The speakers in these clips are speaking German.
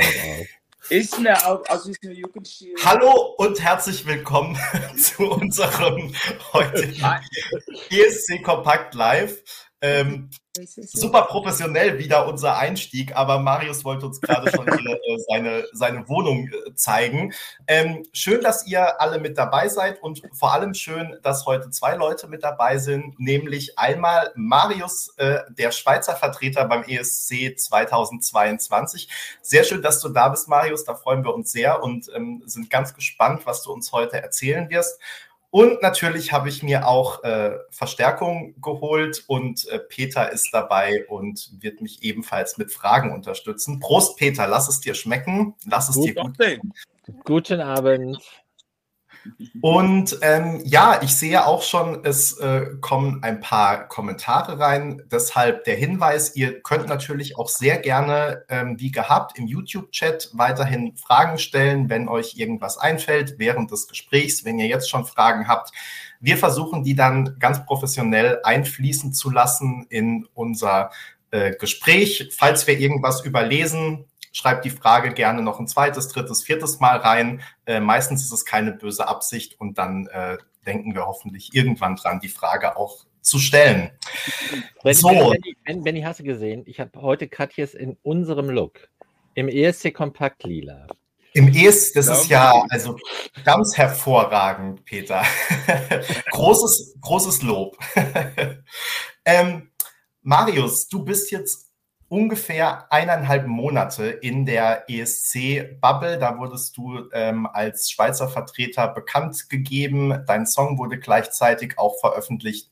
Standard auch. Ist mir auch, also ist mir Jugendstil. Hallo und herzlich willkommen zu unserem heutigen ESC Kompakt Live. Ähm, super professionell wieder unser Einstieg, aber Marius wollte uns gerade schon hier äh, seine, seine Wohnung äh, zeigen. Ähm, schön, dass ihr alle mit dabei seid und vor allem schön, dass heute zwei Leute mit dabei sind, nämlich einmal Marius, äh, der Schweizer Vertreter beim ESC 2022. Sehr schön, dass du da bist, Marius. Da freuen wir uns sehr und ähm, sind ganz gespannt, was du uns heute erzählen wirst. Und natürlich habe ich mir auch äh, Verstärkung geholt und äh, Peter ist dabei und wird mich ebenfalls mit Fragen unterstützen. Prost, Peter, lass es dir schmecken. Lass es Gut dir gut gehen. Guten Abend. Und ähm, ja, ich sehe auch schon, es äh, kommen ein paar Kommentare rein. Deshalb der Hinweis, ihr könnt natürlich auch sehr gerne, ähm, wie gehabt, im YouTube-Chat weiterhin Fragen stellen, wenn euch irgendwas einfällt während des Gesprächs, wenn ihr jetzt schon Fragen habt. Wir versuchen die dann ganz professionell einfließen zu lassen in unser äh, Gespräch. Falls wir irgendwas überlesen, schreibt die Frage gerne noch ein zweites, drittes, viertes Mal rein. Äh, meistens ist es keine böse Absicht und dann äh, denken wir hoffentlich irgendwann dran, die Frage auch zu stellen. Benny, so. Benny, Benny, hast du gesehen? Ich habe heute Katjes in unserem Look. Im ESC Kompakt Lila. Im ESC, das ist ja also ganz hervorragend, Peter. großes, großes Lob. ähm, Marius, du bist jetzt ungefähr eineinhalb Monate in der ESC-Bubble. Da wurdest du ähm, als Schweizer Vertreter bekannt gegeben. Dein Song wurde gleichzeitig auch veröffentlicht.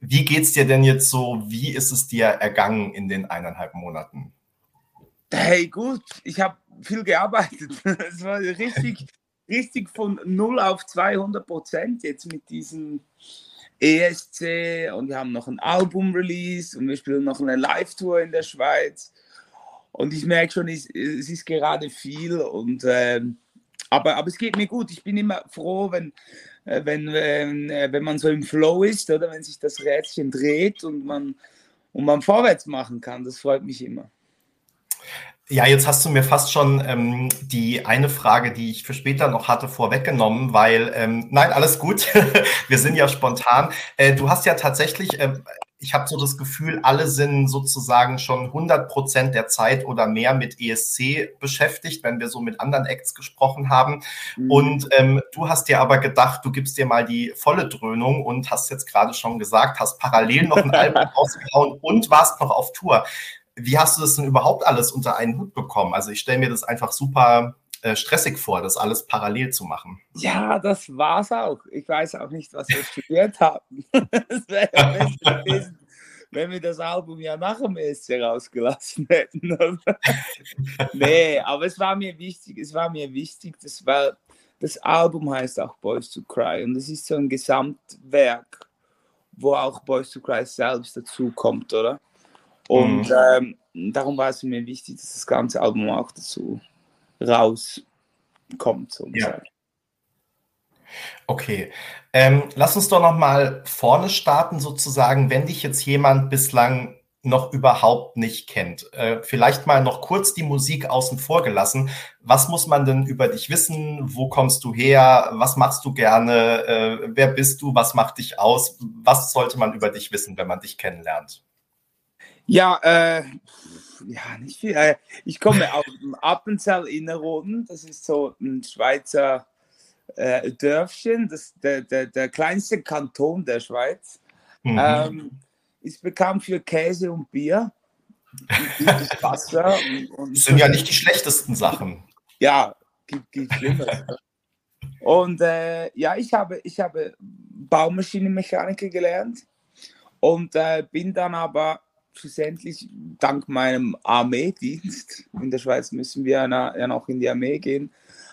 Wie geht's dir denn jetzt so? Wie ist es dir ergangen in den eineinhalb Monaten? Hey, gut. Ich habe viel gearbeitet. Es war richtig, richtig von 0 auf 200 Prozent jetzt mit diesem ESC und wir haben noch ein Album-Release und wir spielen noch eine Live-Tour in der Schweiz. Und ich merke schon, es, es ist gerade viel. Und, äh, aber, aber es geht mir gut. Ich bin immer froh, wenn, äh, wenn, wenn, äh, wenn man so im Flow ist oder wenn sich das Rädchen dreht und man, und man vorwärts machen kann. Das freut mich immer. Ja, jetzt hast du mir fast schon ähm, die eine Frage, die ich für später noch hatte, vorweggenommen, weil, ähm, nein, alles gut, wir sind ja spontan. Äh, du hast ja tatsächlich, äh, ich habe so das Gefühl, alle sind sozusagen schon 100 Prozent der Zeit oder mehr mit ESC beschäftigt, wenn wir so mit anderen Acts gesprochen haben. Mhm. Und ähm, du hast dir aber gedacht, du gibst dir mal die volle Dröhnung und hast jetzt gerade schon gesagt, hast parallel noch ein Album rausgehauen und warst noch auf Tour wie hast du das denn überhaupt alles unter einen Hut bekommen? Also ich stelle mir das einfach super äh, stressig vor, das alles parallel zu machen. Ja, das war es auch. Ich weiß auch nicht, was wir studiert haben. Es wäre ja besser gewesen, wenn wir das Album ja nach dem ESC rausgelassen hätten. nee, aber es war mir wichtig, es war mir wichtig, das, war, das Album heißt auch Boys to Cry und es ist so ein Gesamtwerk, wo auch Boys to Cry selbst dazu kommt, oder? Und mhm. ähm, darum war es mir wichtig, dass das ganze Album auch dazu rauskommt. So ja. Okay, ähm, lass uns doch noch mal vorne starten, sozusagen, wenn dich jetzt jemand bislang noch überhaupt nicht kennt. Äh, vielleicht mal noch kurz die Musik außen vor gelassen. Was muss man denn über dich wissen? Wo kommst du her? Was machst du gerne? Äh, wer bist du? Was macht dich aus? Was sollte man über dich wissen, wenn man dich kennenlernt? Ja, äh, ja, nicht viel. Äh, ich komme aus dem Appenzell Innerrhoden. Das ist so ein Schweizer äh, Dörfchen, das, der, der, der kleinste Kanton der Schweiz. Mhm. Ähm, ist bekannt für Käse und Bier. Und Wasser. Und, und das sind ja nicht die schlechtesten Sachen. Ja, gibt, gibt Schlimmeres. und äh, ja, ich habe, ich habe Baumaschinenmechaniker gelernt und äh, bin dann aber schlussendlich dank meinem Armeedienst, in der Schweiz müssen wir ja noch in die Armee gehen,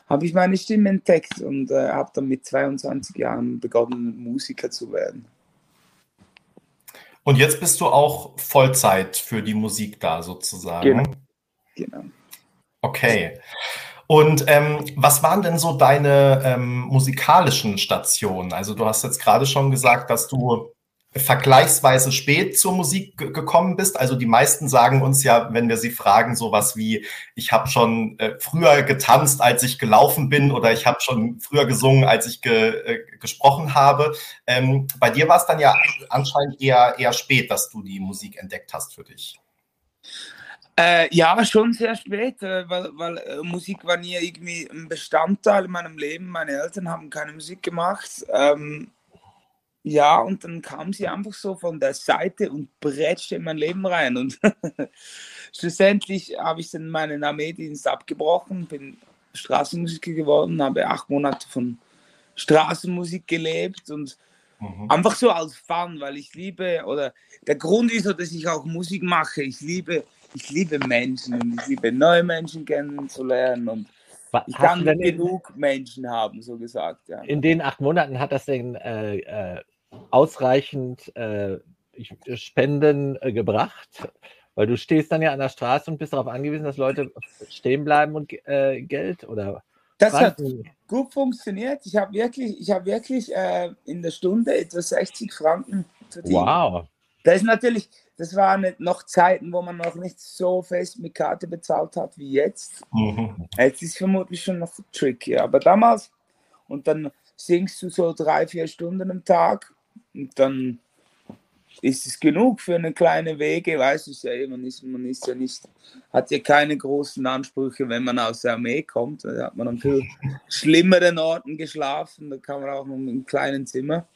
habe ich meine Stimme entdeckt und äh, habe dann mit 22 Jahren begonnen, Musiker zu werden. Und jetzt bist du auch Vollzeit für die Musik da sozusagen. Genau. genau. Okay. Und ähm, was waren denn so deine ähm, musikalischen Stationen? Also du hast jetzt gerade schon gesagt, dass du vergleichsweise spät zur Musik gekommen bist. Also die meisten sagen uns ja, wenn wir sie fragen, sowas wie, ich habe schon äh, früher getanzt, als ich gelaufen bin oder ich habe schon früher gesungen, als ich ge, äh, gesprochen habe. Ähm, bei dir war es dann ja anscheinend eher, eher spät, dass du die Musik entdeckt hast für dich. Äh, ja, schon sehr spät, äh, weil, weil äh, Musik war nie irgendwie ein Bestandteil in meinem Leben. Meine Eltern haben keine Musik gemacht. Ähm, ja, und dann kam sie einfach so von der Seite und bretschte in mein Leben rein. Und schlussendlich habe ich dann meinen Armeedienst abgebrochen, bin Straßenmusiker geworden, habe acht Monate von Straßenmusik gelebt und mhm. einfach so als Fun, weil ich liebe, oder der Grund ist so, dass ich auch Musik mache. Ich liebe ich liebe Menschen und ich liebe neue Menschen kennenzulernen und ich kann genug Menschen haben, so gesagt. Ja. In den acht Monaten hat das denn äh, äh, ausreichend äh, Spenden äh, gebracht? Weil du stehst dann ja an der Straße und bist darauf angewiesen, dass Leute stehen bleiben und äh, Geld oder das hat gut funktioniert. Ich habe wirklich, ich habe wirklich äh, in der Stunde etwa 60 Franken verdient. Wow. Das ist natürlich, das waren noch Zeiten, wo man noch nicht so fest mit Karte bezahlt hat wie jetzt. Mhm. Jetzt ist vermutlich schon noch tricky, aber damals und dann singst du so drei, vier Stunden am Tag und dann ist es genug für eine kleine Wege, weißt du ja, man ist, man ist ja nicht, hat ja keine großen Ansprüche, wenn man aus der Armee kommt. Da hat man an viel schlimmeren Orten geschlafen, da kann man auch noch im kleinen Zimmer.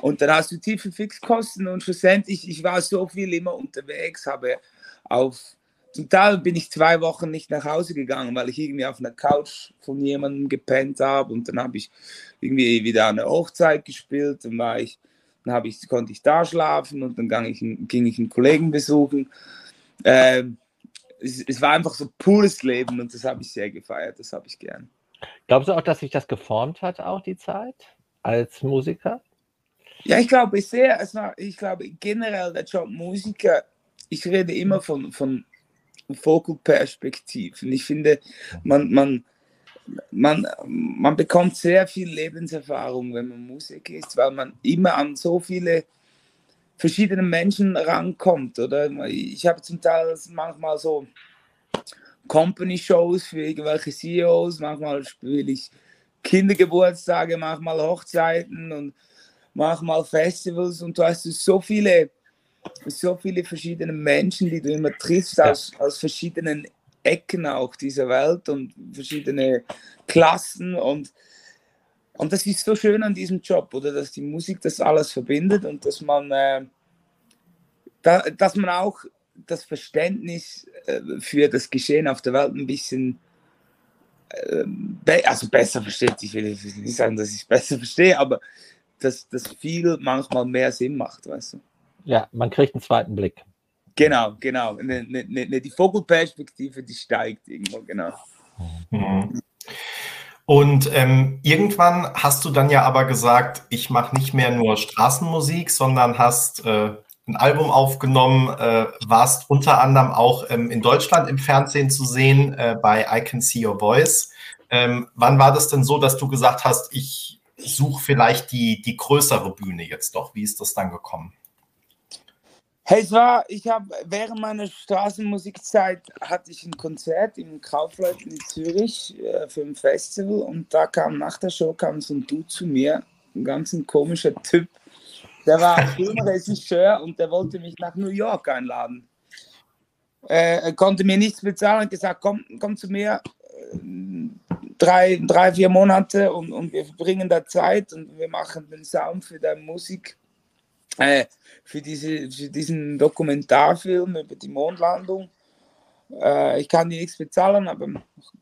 Und dann hast du tiefe Fixkosten und schlussendlich, ich war so viel immer unterwegs, habe auf, zum Teil bin ich zwei Wochen nicht nach Hause gegangen, weil ich irgendwie auf einer Couch von jemandem gepennt habe und dann habe ich irgendwie wieder eine Hochzeit gespielt, dann war ich, dann habe ich, konnte ich da schlafen und dann ging ich, ging ich einen Kollegen besuchen. Ähm, es, es war einfach so pures Leben und das habe ich sehr gefeiert, das habe ich gern. Glaubst du auch, dass sich das geformt hat, auch die Zeit als Musiker? Ja, ich glaube sehr, es war, ich glaube generell der Job Musiker, ich rede immer von, von Vogelperspektiven. Ich finde, man, man, man, man bekommt sehr viel Lebenserfahrung, wenn man Musik ist, weil man immer an so viele verschiedene Menschen rankommt. Oder ich habe zum Teil manchmal so Company-Shows für irgendwelche CEOs, manchmal spiele ich Kindergeburtstage, manchmal Hochzeiten und mach mal Festivals und du hast so viele, so viele verschiedene Menschen, die du immer triffst ja. aus, aus verschiedenen Ecken auch dieser Welt und verschiedene Klassen und und das ist so schön an diesem Job, oder dass die Musik das alles verbindet und dass man, äh, da, dass man auch das Verständnis äh, für das Geschehen auf der Welt ein bisschen äh, be also besser versteht. Ich will nicht sagen, dass ich es besser verstehe, aber dass das viel manchmal mehr Sinn macht, weißt du? Ja, man kriegt einen zweiten Blick. Genau, genau. Ne, ne, ne, die Vogelperspektive, die steigt irgendwo, genau. Mhm. Und ähm, irgendwann hast du dann ja aber gesagt, ich mache nicht mehr nur Straßenmusik, sondern hast äh, ein Album aufgenommen, äh, warst unter anderem auch ähm, in Deutschland im Fernsehen zu sehen äh, bei I Can See Your Voice. Ähm, wann war das denn so, dass du gesagt hast, ich suche vielleicht die, die größere Bühne jetzt doch. Wie ist das dann gekommen? Hey, es war, ich habe während meiner Straßenmusikzeit hatte ich ein Konzert im Kaufleuten in Zürich äh, für ein Festival und da kam nach der Show kam so ein Dude zu mir, ein ganz ein komischer Typ. Der war Filmregisseur und der wollte mich nach New York einladen. Äh, er konnte mir nichts bezahlen und gesagt, komm, komm zu mir, drei, drei vier Monate und, und wir verbringen da Zeit und wir machen den Sound für deine Musik, äh, für, diese, für diesen Dokumentarfilm über die Mondlandung. Äh, ich kann dir nichts bezahlen, aber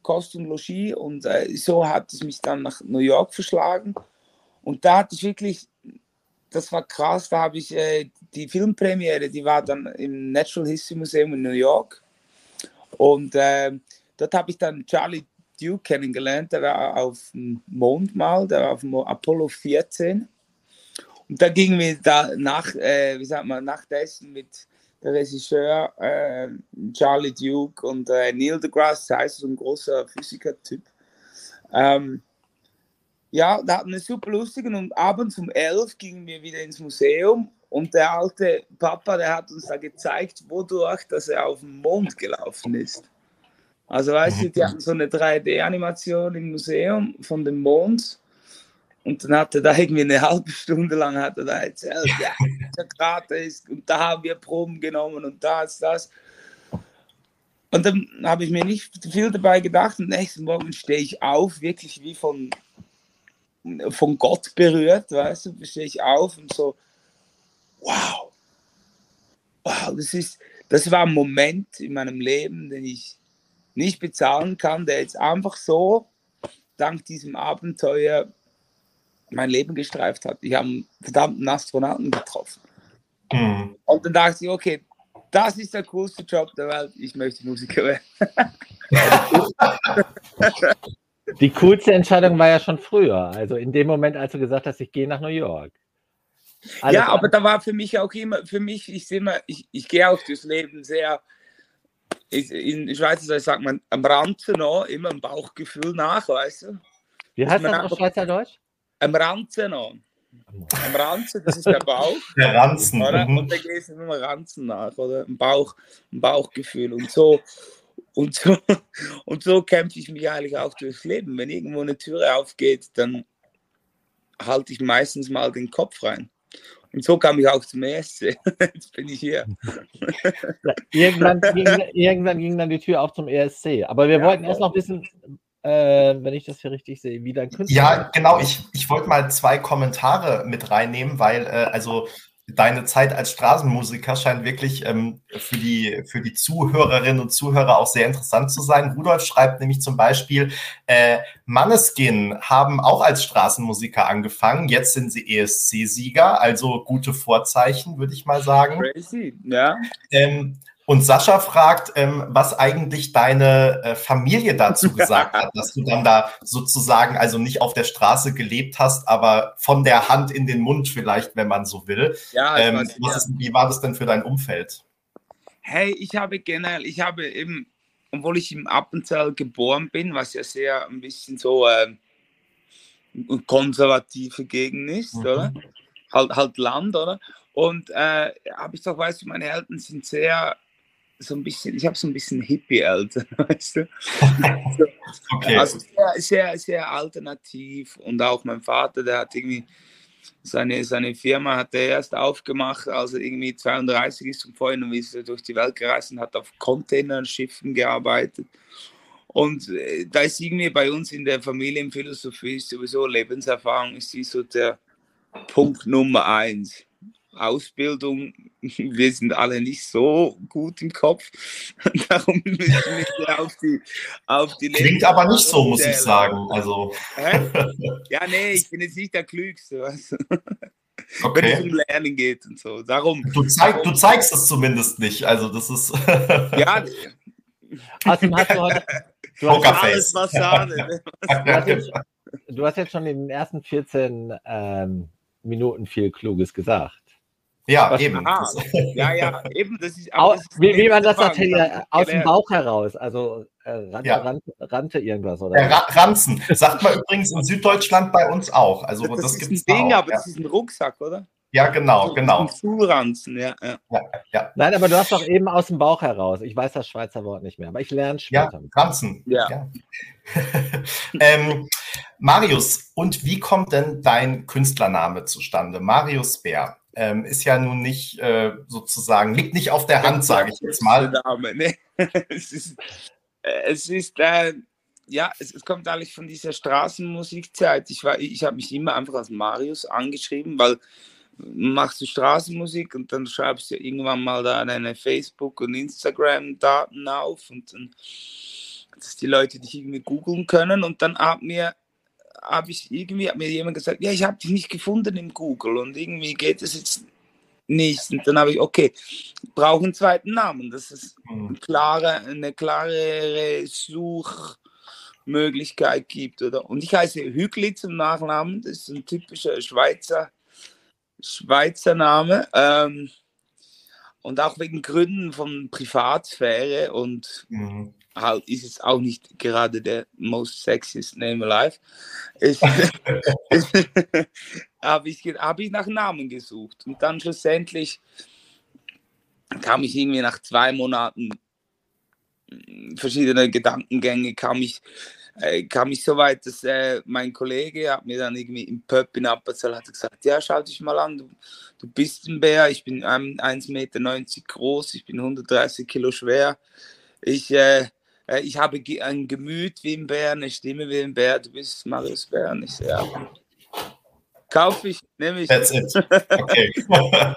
Kost und Logis und äh, so hat es mich dann nach New York verschlagen und da hatte ich wirklich, das war krass, da habe ich äh, die Filmpremiere, die war dann im Natural History Museum in New York und äh, dort habe ich dann Charlie Duke kennengelernt, der war auf dem Mond mal, der war auf dem Apollo 14. Und da gingen wir da nach, äh, wie sagt man, nach dessen mit der Regisseur äh, Charlie Duke und äh, Neil deGrasse Tyson, so ein großer Physiker-Typ. Ähm, ja, da hatten wir super lustigen und abends um elf gingen wir wieder ins Museum und der alte Papa, der hat uns da gezeigt, wodurch, dass er auf den Mond gelaufen ist. Also weißt du, die hatten so eine 3D-Animation im Museum von dem Mond und dann hat er da irgendwie eine halbe Stunde lang hat er da erzählt, ja, der Krater ist und da haben wir Proben genommen und da ist das. Und dann habe ich mir nicht viel dabei gedacht und nächsten Morgen stehe ich auf, wirklich wie von, von Gott berührt, weißt du, stehe ich auf und so, wow, wow, das ist, das war ein Moment in meinem Leben, den ich nicht bezahlen kann, der jetzt einfach so dank diesem Abenteuer mein Leben gestreift hat. Ich habe einen verdammten Astronauten getroffen. Mhm. Und dann dachte ich, okay, das ist der coolste Job der Welt, ich möchte Musiker werden. Die coolste Entscheidung war ja schon früher, also in dem Moment, als du gesagt hast, ich gehe nach New York. Alles ja, aber da war für mich auch immer, für mich, ich sehe mal, ich, ich gehe auch durchs Leben sehr, in Schweizerdeutsch sagt man am noch, immer ein Bauchgefühl nach, weißt du? Wie heißt das auf Schweizerdeutsch? Am Ranzen noch. Am Ranzen, das ist der Bauch. Der Ranzen. Oder? Mhm. Und da geht es immer Ranzen nach, oder? Ein, Bauch, ein Bauchgefühl. Und so, und so, und so kämpfe ich mich eigentlich auch durchs Leben. Wenn irgendwo eine Türe aufgeht, dann halte ich meistens mal den Kopf rein. Und so kam ich auch zum ESC. Jetzt bin ich hier. irgendwann, ging, irgendwann ging dann die Tür auf zum ESC. Aber wir ja, wollten erst noch wissen, äh, wenn ich das hier richtig sehe, wie dein Künstler. Ja, genau. Ich, ich wollte mal zwei Kommentare mit reinnehmen, weil, äh, also deine Zeit als Straßenmusiker scheint wirklich ähm, für, die, für die Zuhörerinnen und Zuhörer auch sehr interessant zu sein. Rudolf schreibt nämlich zum Beispiel, äh, Manneskin haben auch als Straßenmusiker angefangen. Jetzt sind sie ESC-Sieger, also gute Vorzeichen, würde ich mal sagen. Crazy, ja. Ähm, und Sascha fragt, ähm, was eigentlich deine äh, Familie dazu gesagt hat, dass du dann da sozusagen also nicht auf der Straße gelebt hast, aber von der Hand in den Mund vielleicht, wenn man so will. Ja, ähm, weiß, ja. Ist, wie war das denn für dein Umfeld? Hey, ich habe generell, ich habe eben, obwohl ich im Appenzell geboren bin, was ja sehr ein bisschen so äh, konservative Gegend ist, mhm. oder? Halt, halt Land, oder? Und äh, habe ich doch, weißt du, meine Eltern sind sehr so ein bisschen, ich habe so ein bisschen Hippie-Alter, weißt du? okay. Also sehr, sehr, sehr alternativ und auch mein Vater, der hat irgendwie seine, seine Firma hat er erst aufgemacht, als er irgendwie 32 ist und vorhin und ist er durch die Welt gereist und hat auf Containerschiffen gearbeitet. Und äh, da ist irgendwie bei uns in der Familienphilosophie sowieso Lebenserfahrung ist die so der Punkt Nummer eins. Ausbildung, wir sind alle nicht so gut im Kopf. Darum müssen wir auf die, auf die Klingt aber nicht so, muss ich sagen. Also. Ja, nee, ich bin jetzt nicht der Klügste. Weißt du? Okay. Wenn es um Lernen geht und so. Darum, du, zeig, darum, du zeigst es zumindest nicht. Also, das ist. ja, Außerdem hast du heute. Du hast alles was Sahne. du, hast jetzt, du hast jetzt schon in den ersten 14 ähm, Minuten viel Kluges gesagt. Ja, Was, eben. Aha, ja, ja, eben. Das ist, das ist wie, wie man das sagt, hier, aus dem Bauch heraus. Also äh, rannte, ja. rannte, rannte, irgendwas, oder? Äh, Ranzen. Sagt man übrigens in Süddeutschland bei uns auch. Also, das, das, das ist ein Ding, auch, aber ja. das ist ein Rucksack, oder? Ja, genau, genau. Ein Schulranzen, ja, ja. ja, ja. Nein, aber du hast doch eben aus dem Bauch heraus. Ich weiß das Schweizer Wort nicht mehr, aber ich lerne später. Ja, Ranzen. Ja. ähm, Marius, und wie kommt denn dein Künstlername zustande? Marius Bär ähm, ist ja nun nicht äh, sozusagen, liegt nicht auf der Hand, sage ich jetzt mal. Name, ne? es ist, äh, es ist äh, ja, es, es, kommt eigentlich von dieser Straßenmusikzeit. Ich, ich habe mich immer einfach als Marius angeschrieben, weil machst du Straßenmusik und dann schreibst du irgendwann mal da deine Facebook- und Instagram-Daten auf und dann, dass die Leute dich irgendwie googeln können und dann hat mir habe ich irgendwie, hat mir jemand gesagt, ja, ich habe dich nicht gefunden im Google und irgendwie geht es jetzt nicht. Und dann habe ich, okay, brauche einen zweiten Namen. Das ist eine mhm. klare, eine klare Suchmöglichkeit gibt. Oder? Und ich heiße Hügli zum Nachnamen, das ist ein typischer Schweizer, Schweizer Name. Ähm, und auch wegen Gründen von Privatsphäre und mhm. halt ist es auch nicht gerade der most sexiest name alive. habe ich, hab ich nach Namen gesucht und dann schlussendlich kam ich irgendwie nach zwei Monaten verschiedene Gedankengänge kam ich äh, kam ich so weit, dass äh, mein Kollege hat mir dann irgendwie im Pub in Appenzell hat gesagt, ja, schau dich mal an, du, du bist ein Bär, ich bin 1,90 Meter groß, ich bin 130 Kilo schwer, ich, äh, äh, ich habe ein Gemüt wie ein Bär, eine Stimme wie ein Bär, du bist Marius Bär. Und ich ja, Kaufe ich, nehme ich. That's it. Okay.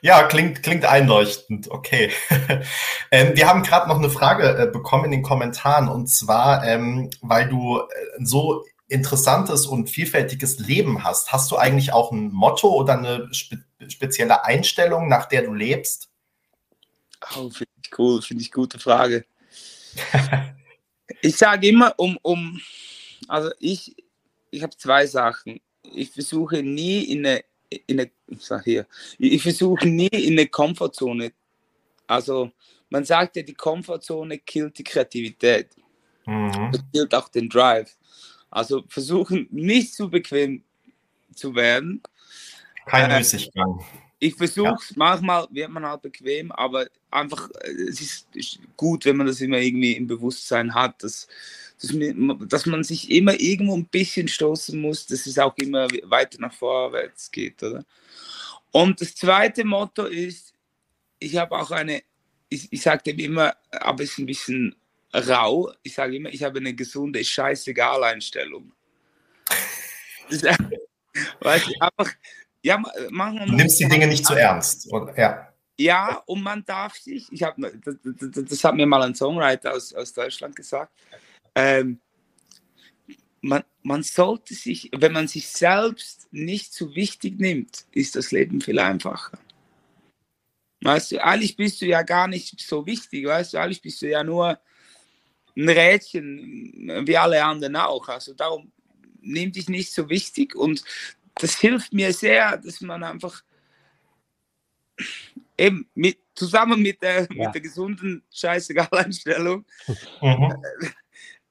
ja, klingt, klingt einleuchtend. Okay. ähm, wir haben gerade noch eine Frage äh, bekommen in den Kommentaren und zwar, ähm, weil du äh, so interessantes und vielfältiges Leben hast. Hast du eigentlich auch ein Motto oder eine spe spezielle Einstellung, nach der du lebst? Oh, finde ich cool, finde ich gute Frage. ich sage immer, um, um, also ich, ich habe zwei Sachen ich versuche nie in eine, in eine hier, ich versuche nie in eine Komfortzone. Also man sagt ja, die Komfortzone killt die Kreativität. Mhm. Das killt auch den Drive. Also versuchen nicht zu bequem zu werden. Kein äh, Müßiggang. Ich versuche es, ja. manchmal wird man halt bequem, aber einfach, äh, es ist gut, wenn man das immer irgendwie im Bewusstsein hat, dass dass, dass man sich immer irgendwo ein bisschen stoßen muss, dass es auch immer weiter nach vorwärts geht, oder? Und das zweite Motto ist, ich habe auch eine, ich, ich sage dem immer, aber es ist ein bisschen rau, ich sage immer, ich habe eine gesunde Scheißegal-Einstellung. weißt du, einfach, ja, manchmal du nimmst die Dinge nicht zu ernst. Oder? Ja. Ja, und man darf sich, ich habe, das, das, das, hat mir mal ein Songwriter aus, aus Deutschland gesagt, ähm, man, man sollte sich, wenn man sich selbst nicht zu wichtig nimmt, ist das Leben viel einfacher. Weißt du, eigentlich bist du ja gar nicht so wichtig, weißt du, eigentlich bist du ja nur ein Rädchen, wie alle anderen auch. Also darum nimm dich nicht so wichtig und das hilft mir sehr, dass man einfach eben mit, zusammen mit der, ja. mit der gesunden Scheißegal-Einstellung mhm.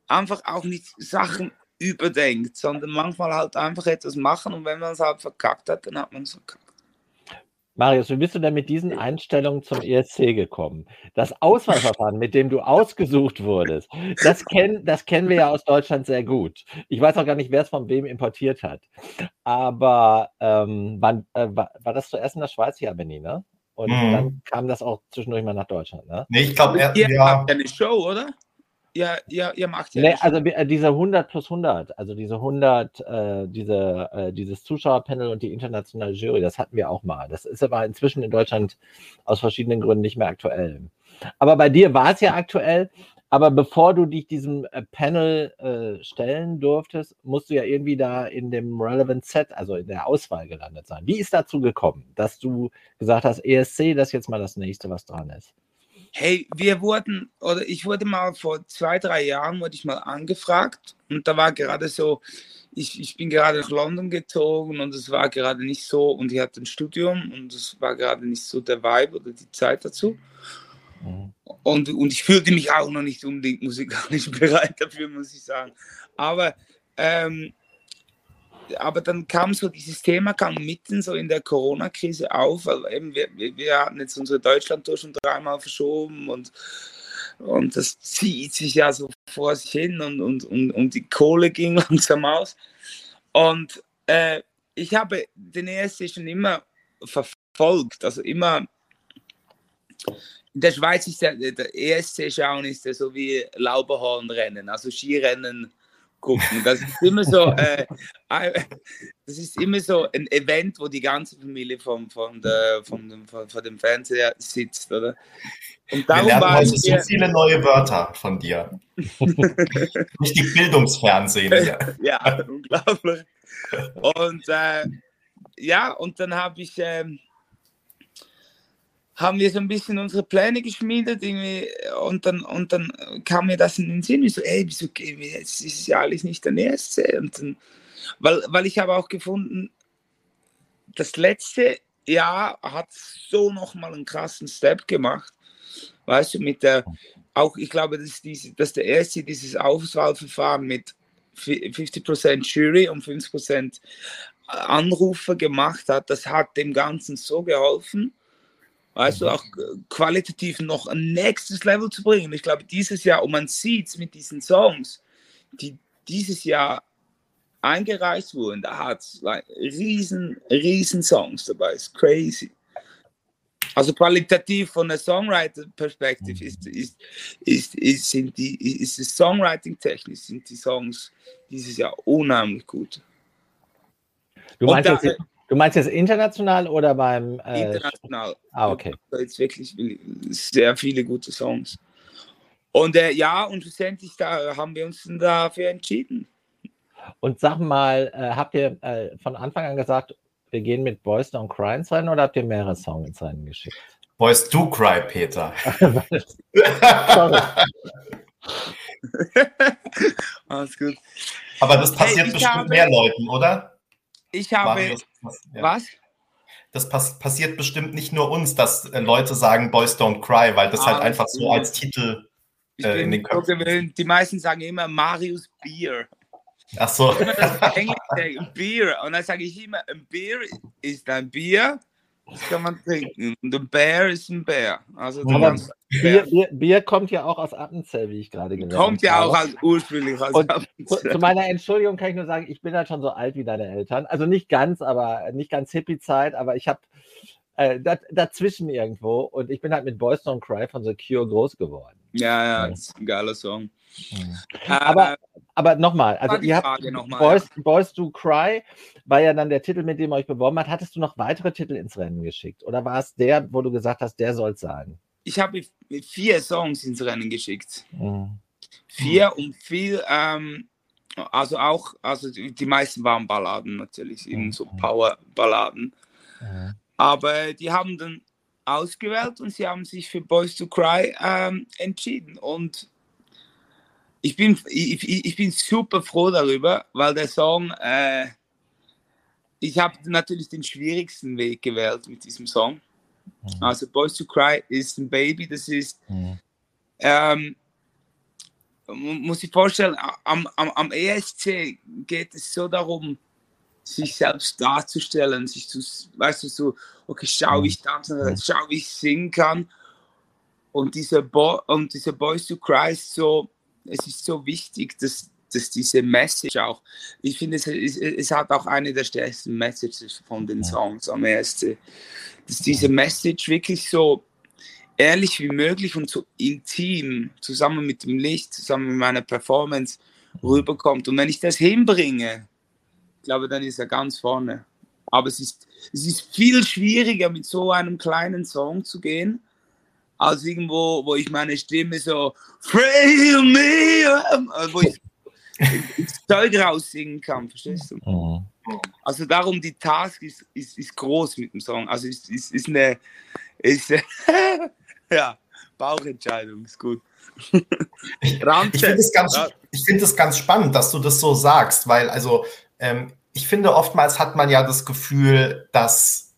Einfach auch nicht Sachen überdenkt, sondern manchmal halt einfach etwas machen und wenn man es halt verkackt hat, dann hat man es verkackt. Marius, wie bist du denn mit diesen Einstellungen zum ESC gekommen? Das Auswahlverfahren, mit dem du ausgesucht wurdest, das, kenn, das kennen wir ja aus Deutschland sehr gut. Ich weiß auch gar nicht, wer es von wem importiert hat. Aber ähm, wann, äh, war, war, das zuerst in der Schweiz? Ja, Benny, ne? Und hm. dann kam das auch zwischendurch mal nach Deutschland, ne? Nee, ich glaube, er, ja. eine Show, oder? Ja, ja, ihr macht ja. Nee, also äh, diese 100 plus 100, also diese 100, äh, diese, äh, dieses Zuschauerpanel und die internationale Jury, das hatten wir auch mal. Das ist aber inzwischen in Deutschland aus verschiedenen Gründen nicht mehr aktuell. Aber bei dir war es ja aktuell. Aber bevor du dich diesem äh, Panel äh, stellen durftest, musst du ja irgendwie da in dem Relevant Set, also in der Auswahl gelandet sein. Wie ist dazu gekommen, dass du gesagt hast, ESC, das ist jetzt mal das nächste, was dran ist? Hey, wir wurden, oder ich wurde mal vor zwei, drei Jahren, wurde ich mal angefragt und da war gerade so, ich, ich bin gerade nach London gezogen und es war gerade nicht so, und ich hatte ein Studium und es war gerade nicht so der Vibe oder die Zeit dazu. Mhm. Und, und ich fühlte mich auch noch nicht unbedingt musikalisch bereit dafür, muss ich sagen. Aber ähm, aber dann kam so dieses Thema, kam mitten so in der Corona-Krise auf, weil eben wir, wir hatten jetzt unsere Deutschland-Tour schon dreimal verschoben und, und das zieht sich ja so vor sich hin und, und, und, und die Kohle ging langsam aus. Und äh, ich habe den ESC schon immer verfolgt, also immer. In der Schweiz ist der, der ESC-Schauen ist ja so wie Lauberhornrennen, also Skirennen gucken. Das ist immer so, äh, das ist immer so ein Event, wo die ganze Familie vom, von, der, vom, von, von dem Fernseher sitzt, oder? Und darum Wir lernen heute so viele neue Wörter von dir. Nicht die Bildungsfernsehen. Ja, ja unglaublich. Und äh, ja, und dann habe ich ähm, haben wir so ein bisschen unsere Pläne geschmiedet irgendwie, und, dann, und dann kam mir das in den Sinn, ich so, ey, wieso gehen wir jetzt, ist ja alles nicht der nächste. Und dann, weil, weil ich habe auch gefunden, das letzte ja, hat so nochmal einen krassen Step gemacht. Weißt du, mit der, auch ich glaube, dass, diese, dass der erste dieses Auswahlverfahren mit 50% Jury und 50% Anrufe gemacht hat, das hat dem Ganzen so geholfen, weißt du, auch qualitativ noch ein nächstes Level zu bringen. Ich glaube, dieses Jahr, und man sieht es mit diesen Songs, die dieses Jahr eingereicht wurden, da hat es like, riesen, riesen Songs dabei, ist crazy. Also qualitativ von der Songwriter-Perspektive ist, ist, ist, ist, sind die, ist das Songwriting-technisch, sind die Songs dieses Jahr unheimlich gut. Du meinst, da, du meinst jetzt international oder beim. Äh, international. Ah, okay. Jetzt wirklich sehr viele gute Songs. Und äh, ja, und schlussendlich da haben wir uns dafür entschieden. Und sag mal, äh, habt ihr äh, von Anfang an gesagt, wir gehen mit Boys Don't Cry ins Rennen oder habt ihr mehrere Songs ins Rennen geschickt? Boys Do Cry, Peter. Alles gut. Aber das passiert hey, bestimmt habe, mehr Leuten, oder? Ich habe. Marius, ja. Was? Das pass passiert bestimmt nicht nur uns, dass äh, Leute sagen Boys Don't Cry, weil das ah, halt einfach so als Titel äh, in den Köpfen. Die meisten sagen immer Marius Beer. Ach so. Englisch Bier. Und dann sage ich immer, ein Bier ist ein Bier, das kann man trinken. Und ein Bär ist ein Bär. Also Aber Bier, Bier, Bier, kommt ja auch aus Appenzell, wie ich gerade gesagt habe. Kommt ja auch als ursprünglich aus Appenzell. Zu meiner Entschuldigung kann ich nur sagen, ich bin halt schon so alt wie deine Eltern. Also nicht ganz, aber nicht ganz Hippie-Zeit, aber ich habe äh, dazwischen irgendwo und ich bin halt mit Boys Don't Cry von The Cure groß geworden. Ja, ja, ist ein geiler Song. Aber, äh, aber nochmal, also ihr habt mal, Boys, ja. Boys Do Cry war ja dann der Titel, mit dem ihr euch beworben habt. Hattest du noch weitere Titel ins Rennen geschickt? Oder war es der, wo du gesagt hast, der soll es sein? Ich habe vier Songs ins Rennen geschickt. Mhm. Vier und viel, ähm, also auch, also die meisten waren Balladen natürlich, eben mhm. so Power-Balladen. Mhm. Aber die haben dann ausgewählt und sie haben sich für Boys to Cry ähm, entschieden. Und ich bin, ich, ich bin super froh darüber, weil der Song, äh, ich habe natürlich den schwierigsten Weg gewählt mit diesem Song. Mhm. Also Boys to Cry ist ein Baby, das ist, mhm. ähm, muss ich vorstellen, am, am, am ESC geht es so darum, sich selbst darzustellen, sich zu, weißt du, so, okay, schau, wie ich tanzen kann, schau, wie ich singen kann. Und dieser, Bo und dieser Boys to Cry ist so, es ist so wichtig, dass, dass diese Message auch, ich finde, es, es, es hat auch eine der stärksten Messages von den Songs am ersten, dass diese Message wirklich so ehrlich wie möglich und so intim zusammen mit dem Licht, zusammen mit meiner Performance rüberkommt. Und wenn ich das hinbringe, glaube, dann ist er ganz vorne. Aber es ist, es ist viel schwieriger, mit so einem kleinen Song zu gehen, als irgendwo, wo ich meine Stimme so Free me, äh, wo ich ins Zeug raussingen kann, verstehst du? Mhm. Also darum, die Task ist, ist, ist groß mit dem Song. Also ist, ist, ist eine, ist, ja, Bauchentscheidung, ist gut. ich finde es ganz, find ganz spannend, dass du das so sagst, weil also ähm, ich finde, oftmals hat man ja das Gefühl, dass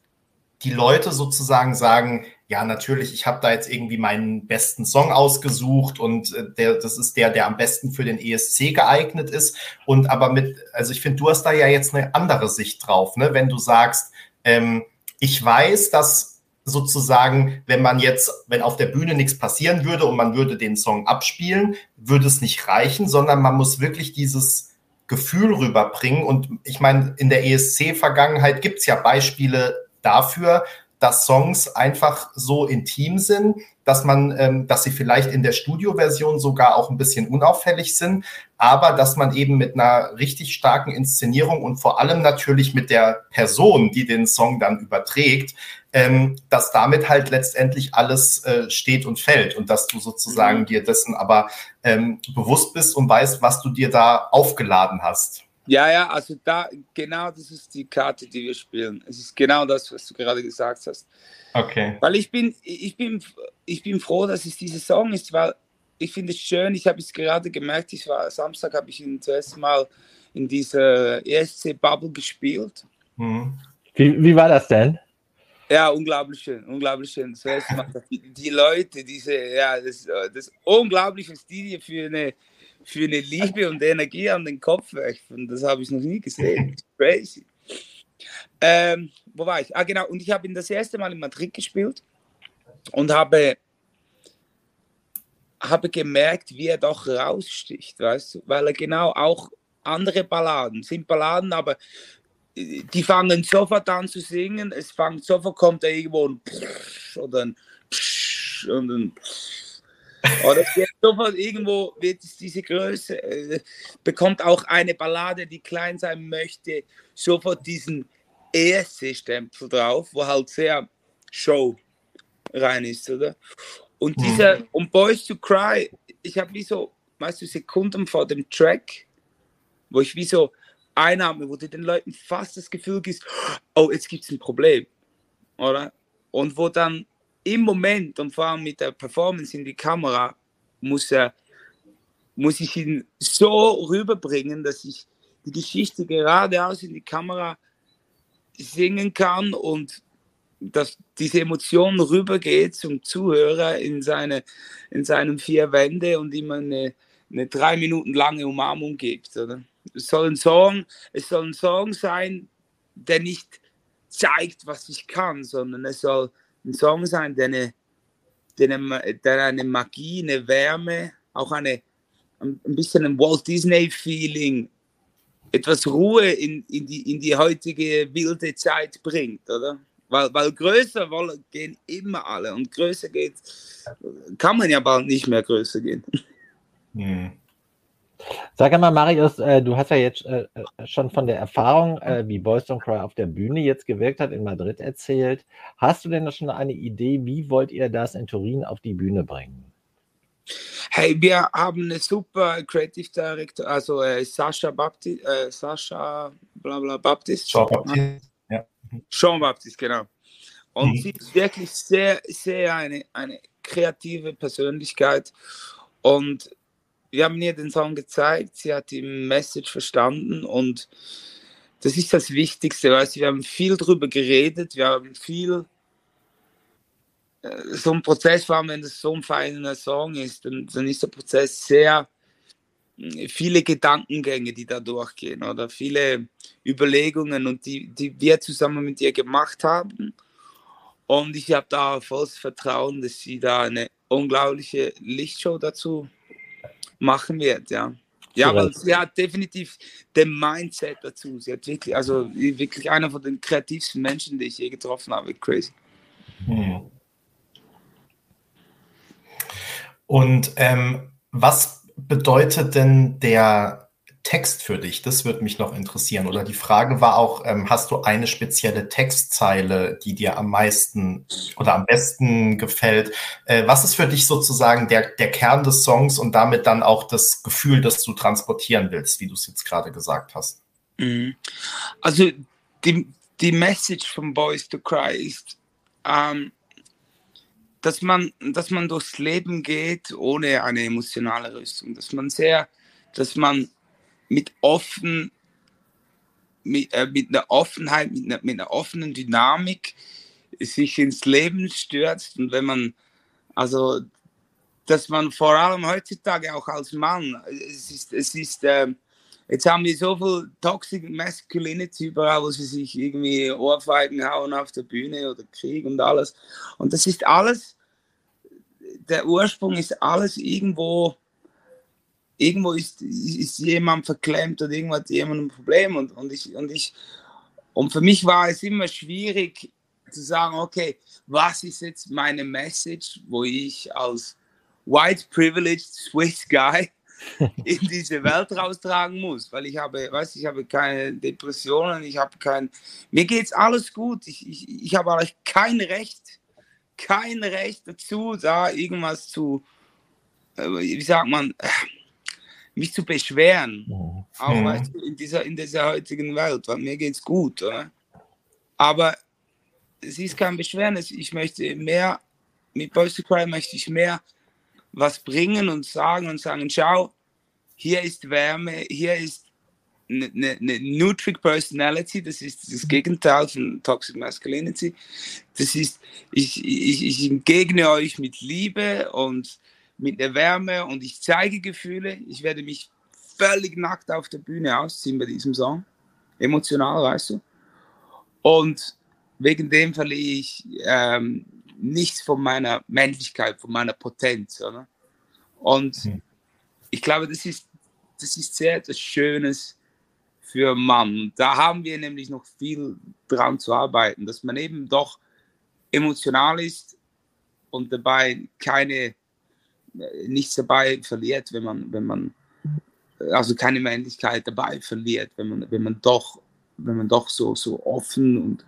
die Leute sozusagen sagen, ja, natürlich, ich habe da jetzt irgendwie meinen besten Song ausgesucht und äh, der, das ist der, der am besten für den ESC geeignet ist. Und aber mit, also ich finde, du hast da ja jetzt eine andere Sicht drauf, ne? Wenn du sagst, ähm, ich weiß, dass sozusagen, wenn man jetzt, wenn auf der Bühne nichts passieren würde und man würde den Song abspielen, würde es nicht reichen, sondern man muss wirklich dieses Gefühl rüberbringen. Und ich meine, in der ESC-Vergangenheit gibt es ja Beispiele dafür, dass Songs einfach so intim sind, dass man, ähm, dass sie vielleicht in der Studioversion sogar auch ein bisschen unauffällig sind, aber dass man eben mit einer richtig starken Inszenierung und vor allem natürlich mit der Person, die den Song dann überträgt, ähm, dass damit halt letztendlich alles äh, steht und fällt und dass du sozusagen mhm. dir dessen aber ähm, bewusst bist und weißt, was du dir da aufgeladen hast. Ja, ja, also da, genau das ist die Karte, die wir spielen. Es ist genau das, was du gerade gesagt hast. Okay. Weil ich bin, ich bin, ich bin froh, dass es dieser Song ist, weil ich finde es schön, ich habe es gerade gemerkt, ich war Samstag, habe ich ihn zuerst mal in dieser ESC-Bubble gespielt. Mhm. Wie, wie war das denn? Ja, unglaublich schön, unglaublich schön. Das heißt, die, die Leute, diese, ja, das, das Unglaubliche, was die dir für eine, für eine Liebe und Energie an den Kopf werfen, das habe ich noch nie gesehen. Crazy. Ähm, wo war ich? Ah, genau. Und ich habe ihn das erste Mal in Madrid gespielt und habe, habe gemerkt, wie er doch raussticht, weißt du? Weil er genau auch andere Balladen sind Balladen, aber die fangen sofort an zu singen. Es fängt sofort, kommt da irgendwo ein Psch oder ein Psch und ein Psch. Oder sofort irgendwo wird es diese Größe, äh, bekommt auch eine Ballade, die klein sein möchte, sofort diesen ESC-Stempel drauf, wo halt sehr Show rein ist, oder? Und mhm. dieser, mhm. und Boys to Cry, ich habe wie so, weißt du, Sekunden vor dem Track, wo ich wie so einatme, wo du den Leuten fast das Gefühl gibst, oh, jetzt gibt es ein Problem, oder? Und wo dann im Moment und vor allem mit der Performance in die Kamera muss er, muss ich ihn so rüberbringen, dass ich die Geschichte geradeaus in die Kamera singen kann und dass diese Emotion rübergeht zum Zuhörer in, seine, in seinen vier Wände und ihm eine, eine drei Minuten lange Umarmung gibt. Oder? Es soll ein Song, es soll ein Song sein, der nicht zeigt, was ich kann, sondern es soll ein Song sein, der eine, der eine, der eine Magie, eine Wärme, auch eine, ein bisschen ein Walt Disney-Feeling etwas Ruhe in, in, die, in die heutige wilde Zeit bringt, oder? Weil, weil größer wollen, gehen immer alle und größer geht, kann man ja bald nicht mehr größer gehen. Hm. Sag einmal, Marius, äh, du hast ja jetzt äh, äh, schon von der Erfahrung, äh, wie Boys Don't Cry auf der Bühne jetzt gewirkt hat in Madrid erzählt. Hast du denn schon eine Idee, wie wollt ihr das in Turin auf die Bühne bringen? Hey, wir haben eine super Creative Director, also äh, Sascha Baptist, äh, Sascha bla bla Baptist. Jean Baptist, ja. Jean Baptist, genau. Und mhm. sie ist wirklich sehr, sehr eine, eine kreative Persönlichkeit. Und wir haben ihr den Song gezeigt, sie hat die Message verstanden und das ist das Wichtigste, weißt wir haben viel drüber geredet, wir haben viel äh, so ein Prozess war, wenn das so ein feiner Song ist, dann, dann ist der Prozess sehr äh, viele Gedankengänge, die da durchgehen oder viele Überlegungen und die, die wir zusammen mit ihr gemacht haben. Und ich habe da volles Vertrauen, dass sie da eine unglaubliche Lichtshow dazu machen wird, ja. Ja, weil sie hat definitiv den Mindset dazu. Sie hat wirklich, also wirklich einer von den kreativsten Menschen, die ich je getroffen habe. Crazy. Hm. Und ähm, was bedeutet denn der Text für dich? Das würde mich noch interessieren. Oder die Frage war auch, ähm, hast du eine spezielle Textzeile, die dir am meisten oder am besten gefällt? Äh, was ist für dich sozusagen der, der Kern des Songs und damit dann auch das Gefühl, das du transportieren willst, wie du es jetzt gerade gesagt hast? Mhm. Also die, die Message von Boys to Cry ist, ähm, dass man, dass man durchs Leben geht ohne eine emotionale Rüstung, dass man sehr, dass man mit offen, mit, äh, mit einer Offenheit, mit einer, mit einer offenen Dynamik sich ins Leben stürzt und wenn man, also, dass man vor allem heutzutage auch als Mann, es ist, es ist, äh, jetzt haben wir so viel Toxic Masculinity überall, wo sie sich irgendwie Ohrfeigen hauen auf der Bühne oder Krieg und alles. Und das ist alles, der Ursprung ist alles irgendwo, irgendwo ist, ist jemand verklemmt oder irgendwo hat jemand ein Problem und, und ich, und ich, und für mich war es immer schwierig zu sagen, okay, was ist jetzt meine Message, wo ich als white privileged Swiss guy in diese Welt raustragen muss, weil ich habe, weiß ich habe keine Depressionen, ich habe kein, mir geht's alles gut, ich, ich, ich habe eigentlich kein Recht, kein Recht dazu, da irgendwas zu, äh, wie sagt man, mich zu beschweren. Mhm. Auch mhm. weißt du, in, dieser, in dieser heutigen Welt, weil mir geht's gut. Oder? Aber es ist kein Beschweren, ich möchte mehr, mit Boys to Cry möchte ich mehr was bringen und sagen und sagen, schau, hier ist Wärme, hier ist eine, eine ne Nutric Personality, das ist das Gegenteil von Toxic Masculinity. Das ist, ich, ich, ich entgegne euch mit Liebe und mit der Wärme und ich zeige Gefühle. Ich werde mich völlig nackt auf der Bühne ausziehen bei diesem Song. Emotional, weißt du. Und wegen dem verliere ich ähm, nichts von meiner Männlichkeit, von meiner Potenz. Oder? Und hm. ich glaube, das ist, das ist sehr etwas Schönes für Mann. Da haben wir nämlich noch viel dran zu arbeiten, dass man eben doch emotional ist und dabei keine, nichts dabei verliert, wenn man, wenn man, äh, also keine Männlichkeit dabei verliert, wenn man, wenn man doch, wenn man doch so, so offen und,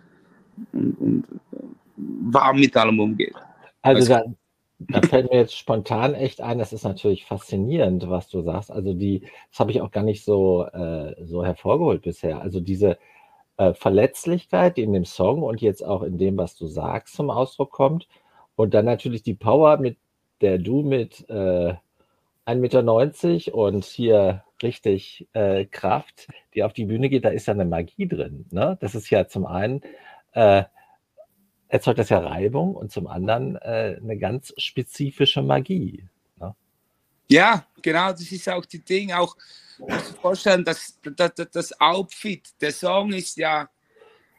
und, und äh, warm mit allem umgeht. Also, also da, da fällt mir jetzt spontan echt ein, das ist natürlich faszinierend, was du sagst. Also die, das habe ich auch gar nicht so, äh, so hervorgeholt bisher. Also diese äh, Verletzlichkeit, die in dem Song und jetzt auch in dem, was du sagst, zum Ausdruck kommt. Und dann natürlich die Power, mit der du mit äh, 1,90 Meter und hier richtig äh, Kraft, die auf die Bühne geht, da ist ja eine Magie drin. Ne? Das ist ja zum einen äh, erzeugt das ja Reibung und zum anderen äh, eine ganz spezifische Magie. Ne? Ja, genau, das ist auch die Ding. Auch musst du vorstellen, dass das, das Outfit, der Song ist ja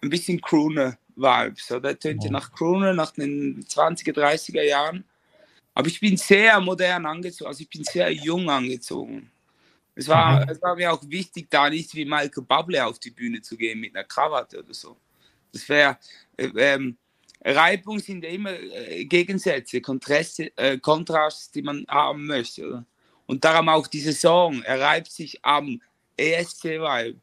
ein bisschen Crooner-Vibes. Der tönt ja nach Crooner, nach den 20er, 30er Jahren. Aber ich bin sehr modern angezogen, also ich bin sehr jung angezogen. Es war, mhm. es war mir auch wichtig, da nicht wie Michael Bublé auf die Bühne zu gehen mit einer Krawatte oder so. Das wäre, äh, ähm, Reibung sind ja immer äh, Gegensätze, Kontraste, äh, Kontrast, die man haben möchte. Oder? Und darum auch diese Song, er reibt sich am ESC-Vibe.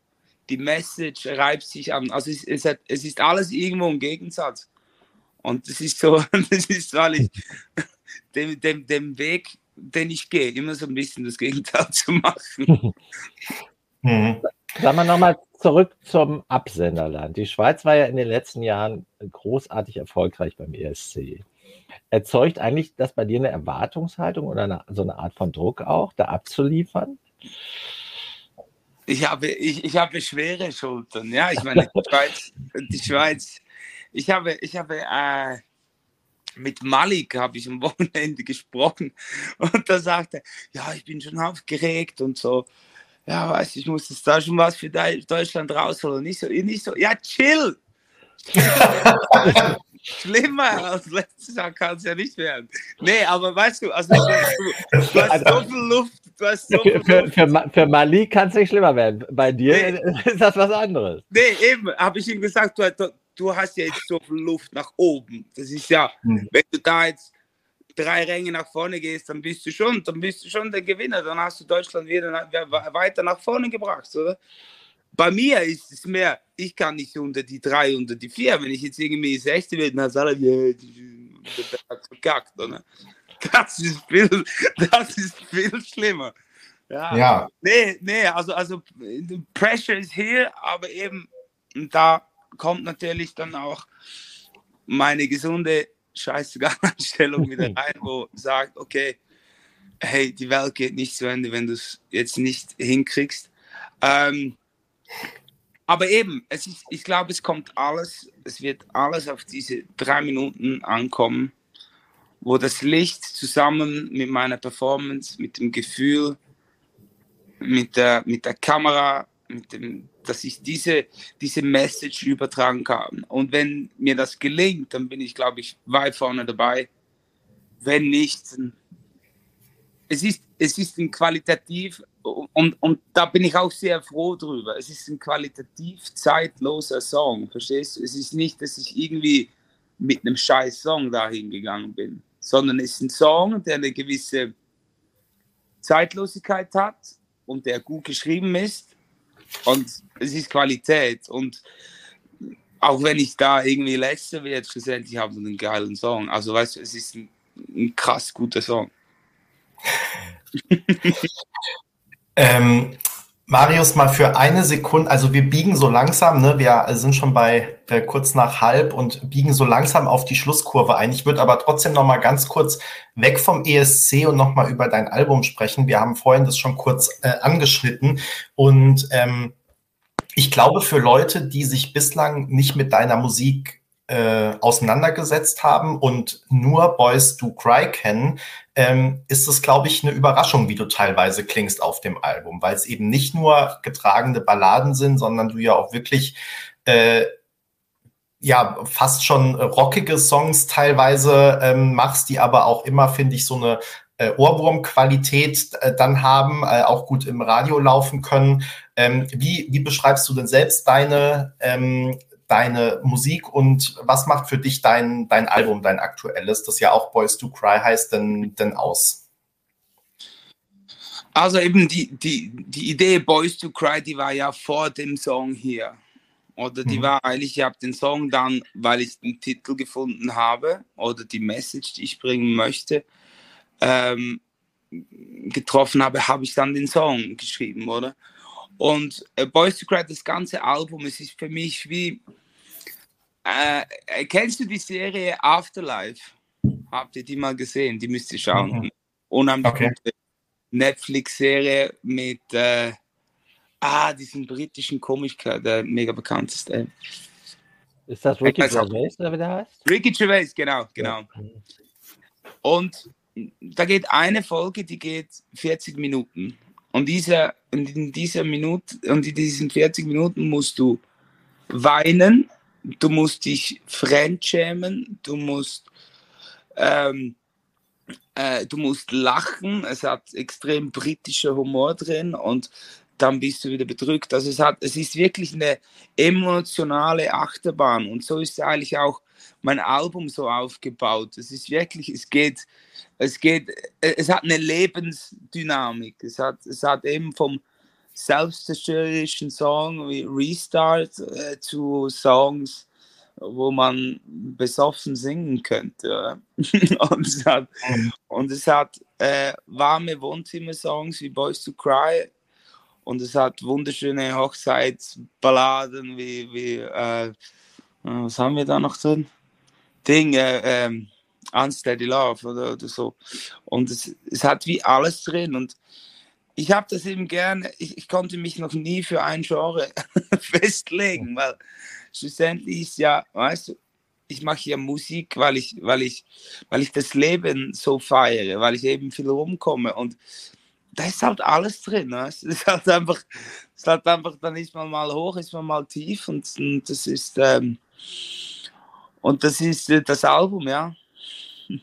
Die Message reibt sich an. Also es, es, hat, es ist alles irgendwo im Gegensatz. Und das ist so, das ist, weil ich dem, dem, dem Weg, den ich gehe, immer so ein bisschen das Gegenteil zu machen. Mhm. Sagen wir nochmal zurück zum Absenderland. Die Schweiz war ja in den letzten Jahren großartig erfolgreich beim ESC. Erzeugt eigentlich das bei dir eine Erwartungshaltung oder eine, so eine Art von Druck auch, da abzuliefern? Ich habe, ich, ich habe schwere Schultern. Ja, ich meine, die Schweiz, die Schweiz ich habe, ich habe äh, mit Malik habe ich am Wochenende gesprochen und da sagte er, ja, ich bin schon aufgeregt und so ja, weiß ich muss jetzt da schon was für Deutschland rausholen. Nicht so, nicht so, ja, chill. Schlimmer als letztes Jahr kann es ja nicht werden. Nee, aber weißt du, also du, du hast so viel Luft. Du hast so für, für, für, für Mali kann es nicht schlimmer werden. Bei dir nee. ist das was anderes. Nee, eben, habe ich ihm gesagt, du, du, hast ja jetzt so viel Luft nach oben. Das ist ja, hm. wenn du da jetzt drei Ränge nach vorne gehst, dann bist du schon, dann bist du schon der Gewinner. Dann hast du Deutschland wieder weiter nach vorne gebracht, oder? Bei mir ist es mehr, ich kann nicht unter die drei, unter die vier. Wenn ich jetzt irgendwie sechste werde, dann sagen alle, hat verkackt, oder? Das ist viel, das ist viel schlimmer. Ja. ja. Nee, nee, also, also Pressure ist hier, aber eben da kommt natürlich dann auch meine gesunde Scheißegal-Einstellung wieder rein, wo sagt, okay, hey, die Welt geht nicht zu Ende, wenn du es jetzt nicht hinkriegst. Ähm, aber eben, es ist, ich glaube, es kommt alles, es wird alles auf diese drei Minuten ankommen, wo das Licht zusammen mit meiner Performance, mit dem Gefühl, mit der, mit der Kamera, dem dass ich diese, diese Message übertragen kann. Und wenn mir das gelingt, dann bin ich, glaube ich, weit vorne dabei. Wenn nicht, es ist, es ist ein qualitativ, und, und da bin ich auch sehr froh drüber, es ist ein qualitativ zeitloser Song, verstehst du? Es ist nicht, dass ich irgendwie mit einem scheiß Song dahin gegangen bin, sondern es ist ein Song, der eine gewisse Zeitlosigkeit hat und der gut geschrieben ist und es ist Qualität. Und auch wenn ich da irgendwie letzter werde, schlussendlich habe ich einen geilen Song. Also weißt du, es ist ein, ein krass guter Song. ähm, Marius, mal für eine Sekunde, also wir biegen so langsam, ne? wir sind schon bei äh, kurz nach halb und biegen so langsam auf die Schlusskurve ein. Ich würde aber trotzdem noch mal ganz kurz weg vom ESC und noch mal über dein Album sprechen. Wir haben vorhin das schon kurz äh, angeschnitten und ähm, ich glaube, für Leute, die sich bislang nicht mit deiner Musik äh, auseinandergesetzt haben und nur Boys Do Cry kennen, ähm, ist es, glaube ich, eine Überraschung, wie du teilweise klingst auf dem Album, weil es eben nicht nur getragene Balladen sind, sondern du ja auch wirklich äh, ja fast schon rockige Songs teilweise ähm, machst, die aber auch immer, finde ich, so eine äh, Ohrwurmqualität äh, dann haben, äh, auch gut im Radio laufen können. Ähm, wie, wie beschreibst du denn selbst deine, ähm, deine Musik und was macht für dich dein, dein Album, dein aktuelles, das ja auch Boys to Cry heißt, denn, denn aus? Also eben die, die, die Idee Boys to Cry, die war ja vor dem Song hier. Oder die mhm. war eigentlich, ich habe den Song dann, weil ich den Titel gefunden habe oder die Message, die ich bringen möchte, ähm, getroffen habe, habe ich dann den Song geschrieben, oder? Und äh, Boys to Cry, das ganze Album, es ist für mich wie, äh, äh kennst du die Serie Afterlife? Habt ihr die mal gesehen? Die müsst ihr schauen. Mhm. Unheimlich okay. gute Netflix-Serie mit äh, Ah, diesen britischen Komiker, der mega bekannt ist. Ey. Ist das Ricky Gervais, oder wie der heißt? Ricky Gervais, genau, genau. Und da geht eine Folge, die geht 40 Minuten. Und, dieser, und in dieser Minute, und in diesen 40 Minuten musst du weinen, du musst dich fremdschämen, du musst, ähm, äh, du musst lachen. Es hat extrem britischer Humor drin und dann bist du wieder bedrückt. Also es, hat, es ist wirklich eine emotionale Achterbahn und so ist eigentlich auch mein Album so aufgebaut. Es ist wirklich, es geht, es geht, es hat eine Lebensdynamik. Es hat, es hat eben vom selbstzerstörerischen Song wie Restart äh, zu Songs, wo man besoffen singen könnte. und, es hat, mhm. und es hat äh, warme Wohnzimmer-Songs wie Boys to Cry und es hat wunderschöne Hochzeitsballaden wie, wie äh, äh, was haben wir da noch drin? Ding, äh, ähm, Unsteady Love oder, oder so. Und es, es hat wie alles drin und ich habe das eben gerne, ich, ich, konnte mich noch nie für ein Genre festlegen, weil schlussendlich ist ja, weißt du, ich mache ja Musik, weil ich, weil ich, weil ich das Leben so feiere, weil ich eben viel rumkomme und da ist halt alles drin. Es ist halt einfach, es ist halt einfach, dann ist man mal hoch, ist man mal tief und, und das ist ähm, und das ist äh, das Album, ja.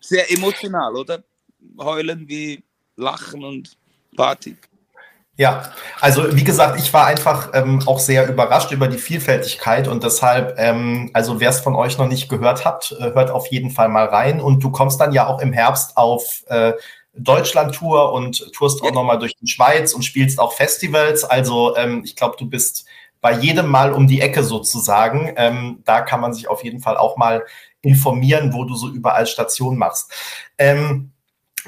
Sehr emotional, oder? Heulen wie Lachen und Party. Ja, also wie gesagt, ich war einfach ähm, auch sehr überrascht über die Vielfältigkeit und deshalb, ähm, also wer es von euch noch nicht gehört hat, äh, hört auf jeden Fall mal rein und du kommst dann ja auch im Herbst auf äh, Deutschland-Tour und tourst auch nochmal durch die Schweiz und spielst auch Festivals. Also ähm, ich glaube, du bist bei jedem Mal um die Ecke sozusagen. Ähm, da kann man sich auf jeden Fall auch mal informieren, wo du so überall Station machst. Ähm,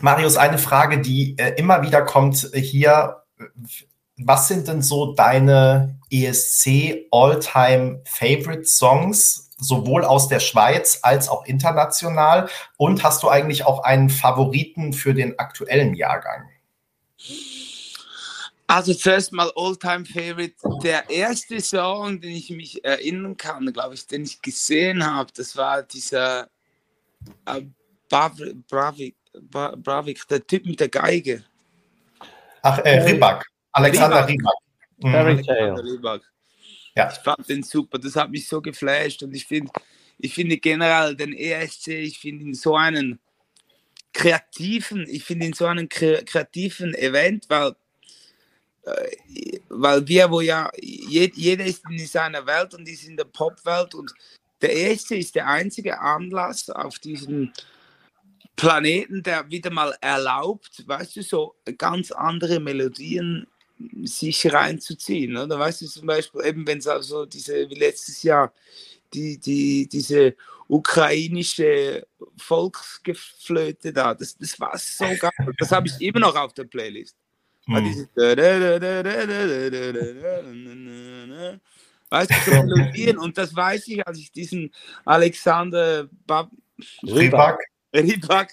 Marius, eine Frage, die äh, immer wieder kommt hier. Was sind denn so deine ESC All-Time Favorite Songs? sowohl aus der Schweiz als auch international? Und hast du eigentlich auch einen Favoriten für den aktuellen Jahrgang? Also zuerst mal All-Time Favorite. Der erste Song, den ich mich erinnern kann, glaube ich, den ich gesehen habe, das war dieser äh, Bravik, Bravik, der Typ mit der Geige. Ach, äh, Ribak. Alexander Ribak. Ribak. Mhm. Ribak. Ja. Ich fand den super, das hat mich so geflasht und ich finde, ich finde generell den ESC, ich finde ihn so einen kreativen, ich finde ihn so einen kreativen Event, weil, äh, weil wir, wo ja, jeder ist in seiner Welt und ist in der Popwelt und der ESC ist der einzige Anlass auf diesem Planeten, der wieder mal erlaubt, weißt du, so ganz andere Melodien sich reinzuziehen. Oder weißt du zum Beispiel, eben wenn es also diese, wie letztes Jahr, die, die, diese ukrainische Volksgeflöte da, das, das war so geil. Das habe ich immer noch auf der Playlist. Hm. Weißt du, so Melodien, und das weiß ich, als ich diesen Alexander Bab Rybak Rybak,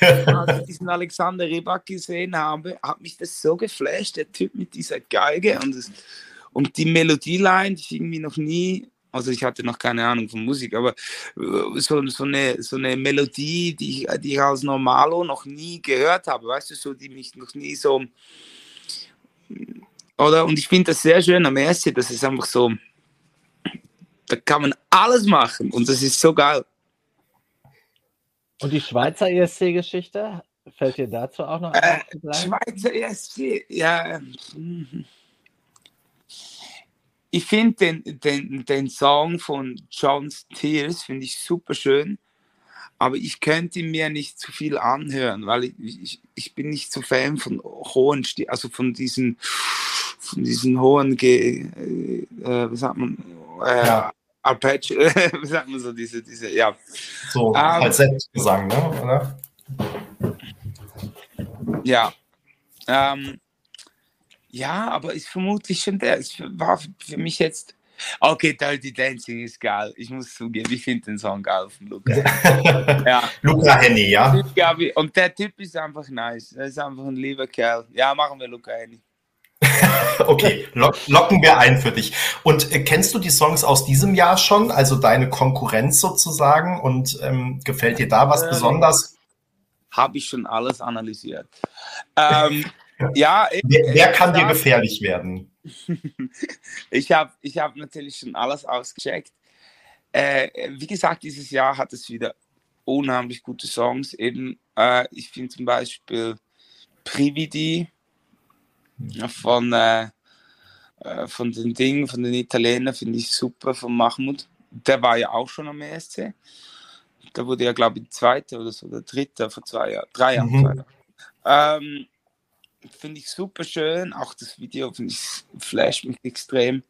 als ich diesen Alexander Rybak gesehen habe, hat mich das so geflasht, der Typ mit dieser Geige und, das, Und die Melodieline, die ich irgendwie noch nie, also ich hatte noch keine Ahnung von Musik, aber äh, so, so, eine, so eine Melodie, die ich, die ich als Normalo noch nie gehört habe, weißt du, so, die mich noch nie so, oder? Und ich finde das sehr schön am ESC, das ist einfach so, da kann man alles machen und das ist so geil. Und die Schweizer ESC-Geschichte, fällt dir dazu auch noch äh, Schweizer ESC, ja. Mhm. Ich finde den, den, den Song von John's Tears, finde ich super schön, aber ich könnte mir nicht zu viel anhören, weil ich, ich, ich bin nicht so Fan von hohen, also von diesen, von diesen hohen, Ge, äh, wie sagt man, äh, ja. Arpeggio, wie sagt man so, diese, diese, ja. So, um, ähm, als Selbstgesang, ne? Oder? Ja. Ähm, ja, aber ist vermutlich schon der. Es war für mich jetzt. Okay, Dirty Dancing ist geil. Ich muss zugeben, ich finde den Song geil von Luca. ja. Luca Henny, ja. Und der Typ ist einfach nice. Er ist einfach ein lieber Kerl. Ja, machen wir Luca Henny. okay, lock, locken wir ein für dich. Und äh, kennst du die Songs aus diesem Jahr schon? Also deine Konkurrenz sozusagen? Und ähm, gefällt dir da was äh, besonders? Habe ich schon alles analysiert. Ähm, ja, wer, wer kann dir gefährlich werden? ich habe ich hab natürlich schon alles ausgecheckt. Äh, wie gesagt, dieses Jahr hat es wieder unheimlich gute Songs. Eben, äh, ich finde zum Beispiel Prividi von, äh, äh, von den Dingen, von den Italienern, finde ich super, von Mahmoud. Der war ja auch schon am ESC. Da wurde ja, glaube ich, Zweiter oder so, der Dritte vor zwei Jahren, drei Jahren. Mhm. Ähm, finde ich super schön. Auch das Video finde ich flasht mich extrem.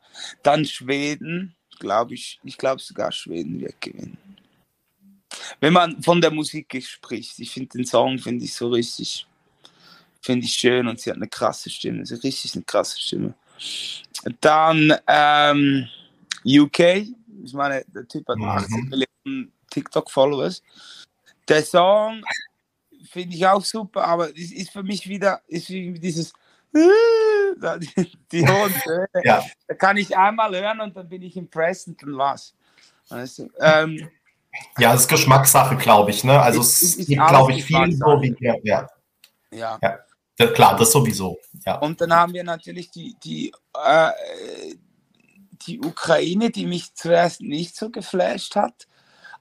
Dann Schweden, glaube ich. Ich glaube sogar Schweden wird gewinnen. Wenn man von der Musik spricht, ich finde den Song finde ich so richtig, finde ich schön und sie hat eine krasse Stimme, sie hat richtig eine krasse Stimme. Dann ähm, UK, ich meine, der Typ hat 18 mhm. Millionen TikTok-Followers. Der Song finde ich auch super, aber es ist für mich wieder ist dieses die, die hohen Töne. ja. Da kann ich einmal hören und dann bin ich impressed und dann was. Weißt du? ähm, ja, das ist Geschmackssache, glaube ich. Ne? Also ist, es gibt, glaube ich, viel so wie ja. ja. ja. Ja. Klar, das sowieso. Ja. Und dann haben wir natürlich die, die, äh, die Ukraine, die mich zuerst nicht so geflasht hat.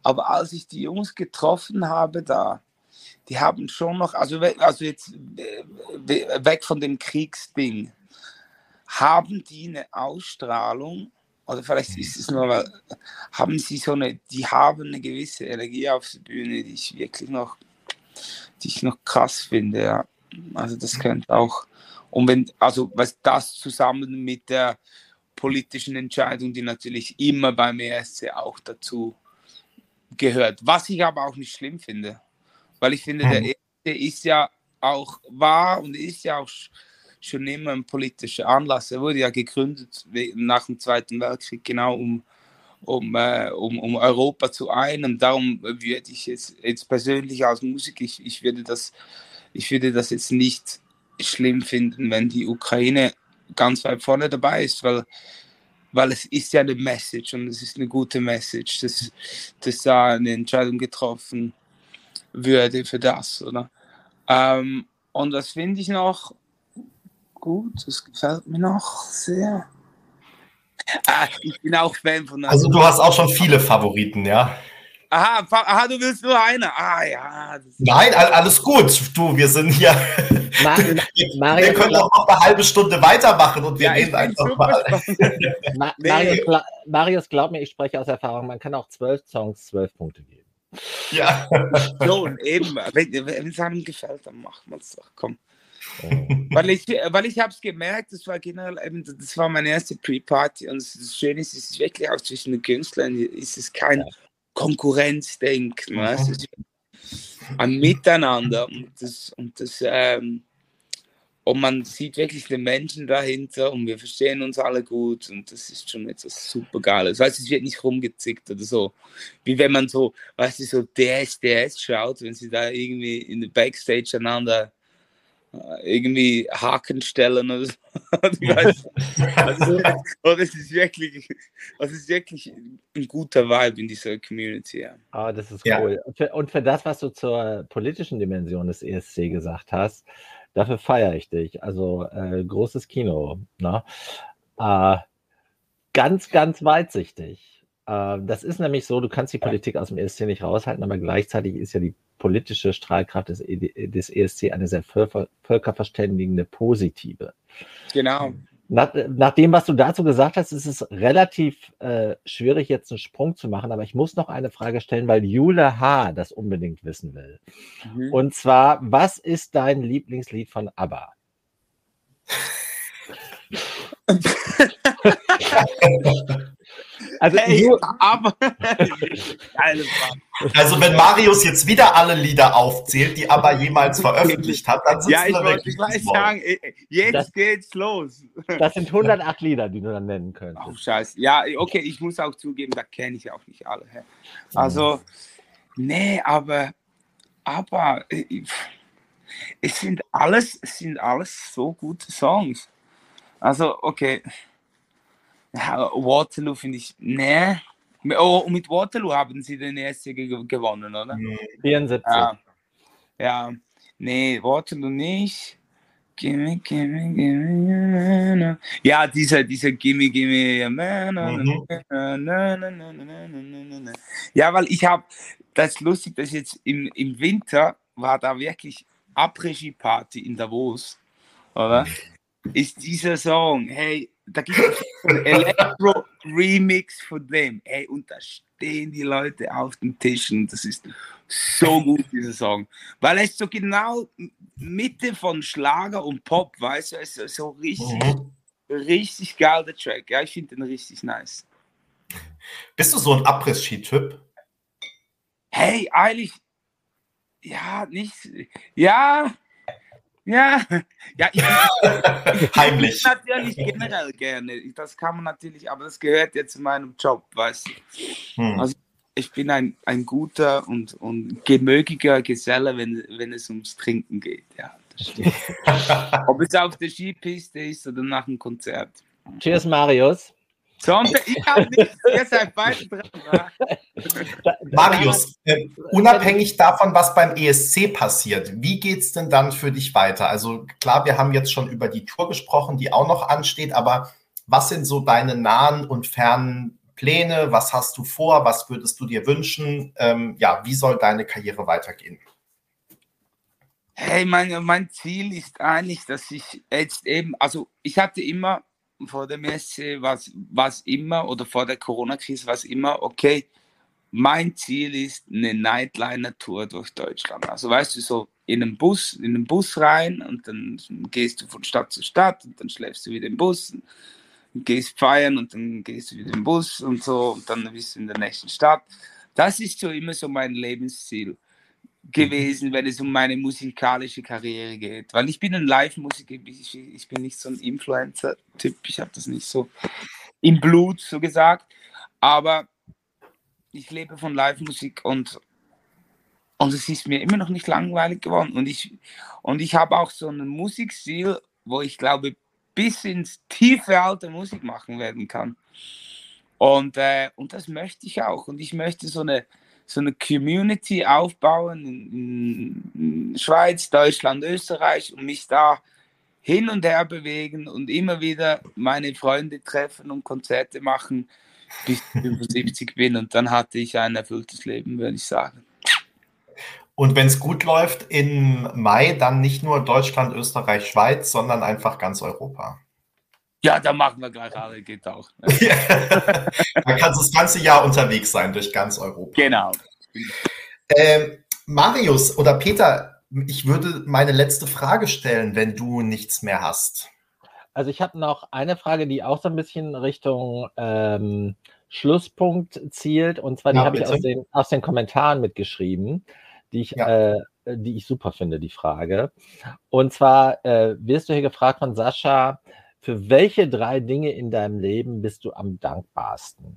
Aber als ich die Jungs getroffen habe, da, die haben schon noch, also, also jetzt weg von dem Kriegsding, haben die eine Ausstrahlung, oder vielleicht ist es nur, weil, haben sie so eine, die haben eine gewisse Energie auf der Bühne, die ich wirklich noch, die ich noch krass finde, ja. Also das könnte auch, und wenn, also was das zusammen mit der politischen Entscheidung, die natürlich immer beim ESC auch dazu gehört. Was ich aber auch nicht schlimm finde, weil ich finde, der mhm. erste ist ja auch, war und ist ja auch schon immer ein politischer Anlass. Er wurde ja gegründet nach dem Zweiten Weltkrieg, genau um, um, äh, um, um Europa zu einen. Darum würde ich jetzt, jetzt persönlich als Musiker, ich, ich, würde das, ich würde das jetzt nicht schlimm finden, wenn die Ukraine ganz weit vorne dabei ist, weil weil es ist ja eine Message und es ist eine gute Message, dass, dass da eine Entscheidung getroffen würde für das, oder? Ähm, und das finde ich noch gut, das gefällt mir noch sehr. Ah, ich bin auch Fan von. Also du hast auch schon viele Favoriten, ja? Aha, aha, du willst nur eine. Ah ja. Nein, alles gut. Du, wir sind hier. Mario, wir können auch noch eine halbe Stunde weitermachen und wir ja, reden einfach mal. Ma Marius, gla Marius, glaub mir, ich spreche aus Erfahrung, man kann auch zwölf Songs zwölf Punkte geben. Ja. So, eben, wenn es einem gefällt, dann machen wir es doch. Komm. Oh. weil ich, weil ich habe es gemerkt, das war generell eben, das war meine erste Pre-Party und das Schöne ist, es ist wirklich auch zwischen den Künstlern, ist es kein ja. Konkurrenzdenken, mhm. weißt? Es ein Miteinander und das, und das ähm, und man sieht wirklich den Menschen dahinter und wir verstehen uns alle gut und das ist schon etwas super Geiles. Weißt du, es wird nicht rumgezickt oder so. Wie wenn man so, weißt du, so DS, DS schaut, wenn sie da irgendwie in der Backstage einander irgendwie Haken stellen oder so. also, es ist wirklich, es ist wirklich ein guter Vibe in dieser Community. Ja. Ah, das ist cool. Ja. Und, für, und, für, das, was du zur politischen Dimension des ESC gesagt hast, dafür feiere ich dich. Also äh, großes Kino. Ne? Äh, ganz, ganz weitsichtig. Äh, das ist nämlich so, du kannst die Politik aus dem ESC nicht raushalten, aber gleichzeitig ist ja die politische Strahlkraft des, e des ESC eine sehr völkerverständigende positive. Genau. Nach, nach, dem, was du dazu gesagt hast, ist es relativ äh, schwierig, jetzt einen Sprung zu machen, aber ich muss noch eine Frage stellen, weil Jule H. das unbedingt wissen will. Mhm. Und zwar, was ist dein Lieblingslied von ABBA? Also, hey, nur, aber also wenn Marius jetzt wieder alle Lieder aufzählt, die aber jemals veröffentlicht hat, dann sind Ja, ich wollte gleich sagen, jetzt das, geht's los. Das sind 108 Lieder, die du dann nennen könntest. Oh, scheiße. Ja, okay, ich muss auch zugeben, da kenne ich auch nicht alle. Also, nee, aber, aber äh, es sind alles, es sind alles so gute Songs. Also, okay. Ja, Waterloo finde ich, ne. Oh, mit Waterloo haben sie den ESC gewonnen, oder? 74. Ja, ja. nee, Waterloo nicht. Gimme, gimme, gimme, ja, dieser, dieser Gimme, Gimme, mhm. ja, weil ich habe, das ist lustig, dass jetzt im, im Winter war da wirklich Après-Ski-Party in Davos, oder? Ist dieser Song, hey, da gibt es einen Elektro-Remix von dem. Ey, und da stehen die Leute auf den Tischen. Das ist so gut, dieser Song. Weil es so genau Mitte von Schlager und Pop, weißt du, es ist so richtig, mhm. richtig geil, der Track. Ja, ich finde den richtig nice. Bist du so ein Abriss-Ski-Typ? Hey, eigentlich, ja, nicht, ja, ja, ja ich, ich, Heimlich. Ich natürlich generell gerne. Das kann man natürlich, aber das gehört ja zu meinem Job, weißt du. Hm. Also ich bin ein, ein guter und, und gemögiger Geselle, wenn, wenn es ums Trinken geht. Ja, Ob es auf der Skipiste ist oder nach einem Konzert. Cheers, Marius. Sonntag, ich habe nichts, ihr seid beide dran. Marius, äh, unabhängig davon, was beim ESC passiert, wie geht es denn dann für dich weiter? Also klar, wir haben jetzt schon über die Tour gesprochen, die auch noch ansteht, aber was sind so deine nahen und fernen Pläne? Was hast du vor? Was würdest du dir wünschen? Ähm, ja, wie soll deine Karriere weitergehen? Hey, mein, mein Ziel ist eigentlich, dass ich jetzt eben, also ich hatte immer vor der Messe war es immer oder vor der Corona-Krise war es immer, okay, mein Ziel ist eine Nightliner-Tour durch Deutschland. Also weißt du, so in einen Bus, in den Bus rein und dann gehst du von Stadt zu Stadt und dann schläfst du wieder im Bus, und gehst feiern und dann gehst du wieder im Bus und so und dann bist du in der nächsten Stadt. Das ist so immer so mein Lebensziel gewesen, wenn es um meine musikalische Karriere geht. Weil ich bin ein Live-Musiker, ich, ich, bin nicht so ein Influencer-Typ, ich habe das nicht so im Blut, so gesagt. Aber ich lebe von Live-Musik und, und es ist mir immer noch nicht langweilig geworden. Und ich, und ich habe auch so einen Musikstil, wo ich glaube, bis ins tiefe Alter Musik machen werden kann. Und, äh, und das möchte ich auch. Und ich möchte so eine so eine Community aufbauen in, in Schweiz, Deutschland, Österreich und mich da hin und her bewegen und immer wieder meine Freunde treffen und Konzerte machen, bis ich 75 bin. Und dann hatte ich ein erfülltes Leben, würde ich sagen. Und wenn es gut läuft im Mai, dann nicht nur Deutschland, Österreich, Schweiz, sondern einfach ganz Europa. Ja, da machen wir gleich alle, geht auch. Ne? da kannst du das ganze Jahr unterwegs sein durch ganz Europa. Genau. Ähm, Marius oder Peter, ich würde meine letzte Frage stellen, wenn du nichts mehr hast. Also ich habe noch eine Frage, die auch so ein bisschen Richtung ähm, Schlusspunkt zielt. Und zwar, die ja, habe ich aus den, aus den Kommentaren mitgeschrieben, die ich, ja. äh, die ich super finde, die Frage. Und zwar äh, wirst du hier gefragt von Sascha, für welche drei Dinge in deinem Leben bist du am dankbarsten?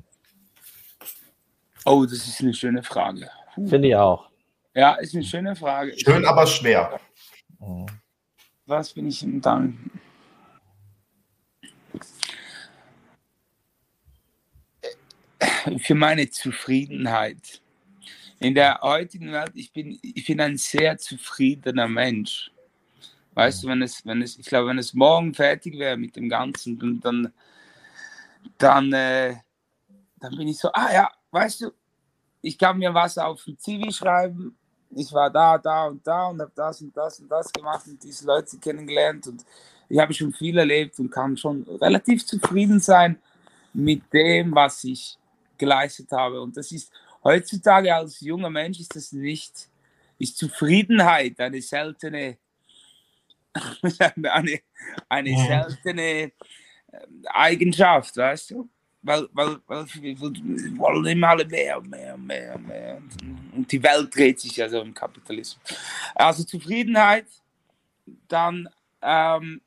Oh, das ist eine schöne Frage. Finde ich auch. Ja, ist eine schöne Frage. Schön, aber schwer. Mhm. was bin ich ihm danken? Für meine Zufriedenheit. In der heutigen Welt, ich bin, ich bin ein sehr zufriedener Mensch. Weißt du, wenn es, wenn es, ich glaube, wenn es morgen fertig wäre mit dem Ganzen, dann, dann, dann, äh, dann bin ich so, ah ja, weißt du, ich kann mir was auf dem CV schreiben, ich war da, da und da und habe das und das und das gemacht und diese Leute kennengelernt und ich habe schon viel erlebt und kann schon relativ zufrieden sein mit dem, was ich geleistet habe. Und das ist heutzutage als junger Mensch ist das nicht, ist Zufriedenheit eine seltene, eine, eine seltene ähm, Eigenschaft, weißt du? weil, weil, weil wir wollen immer alle mehr, mehr, mehr, mehr. Und die Welt dreht sich ja so im Kapitalismus. Also Zufriedenheit, dann ähm,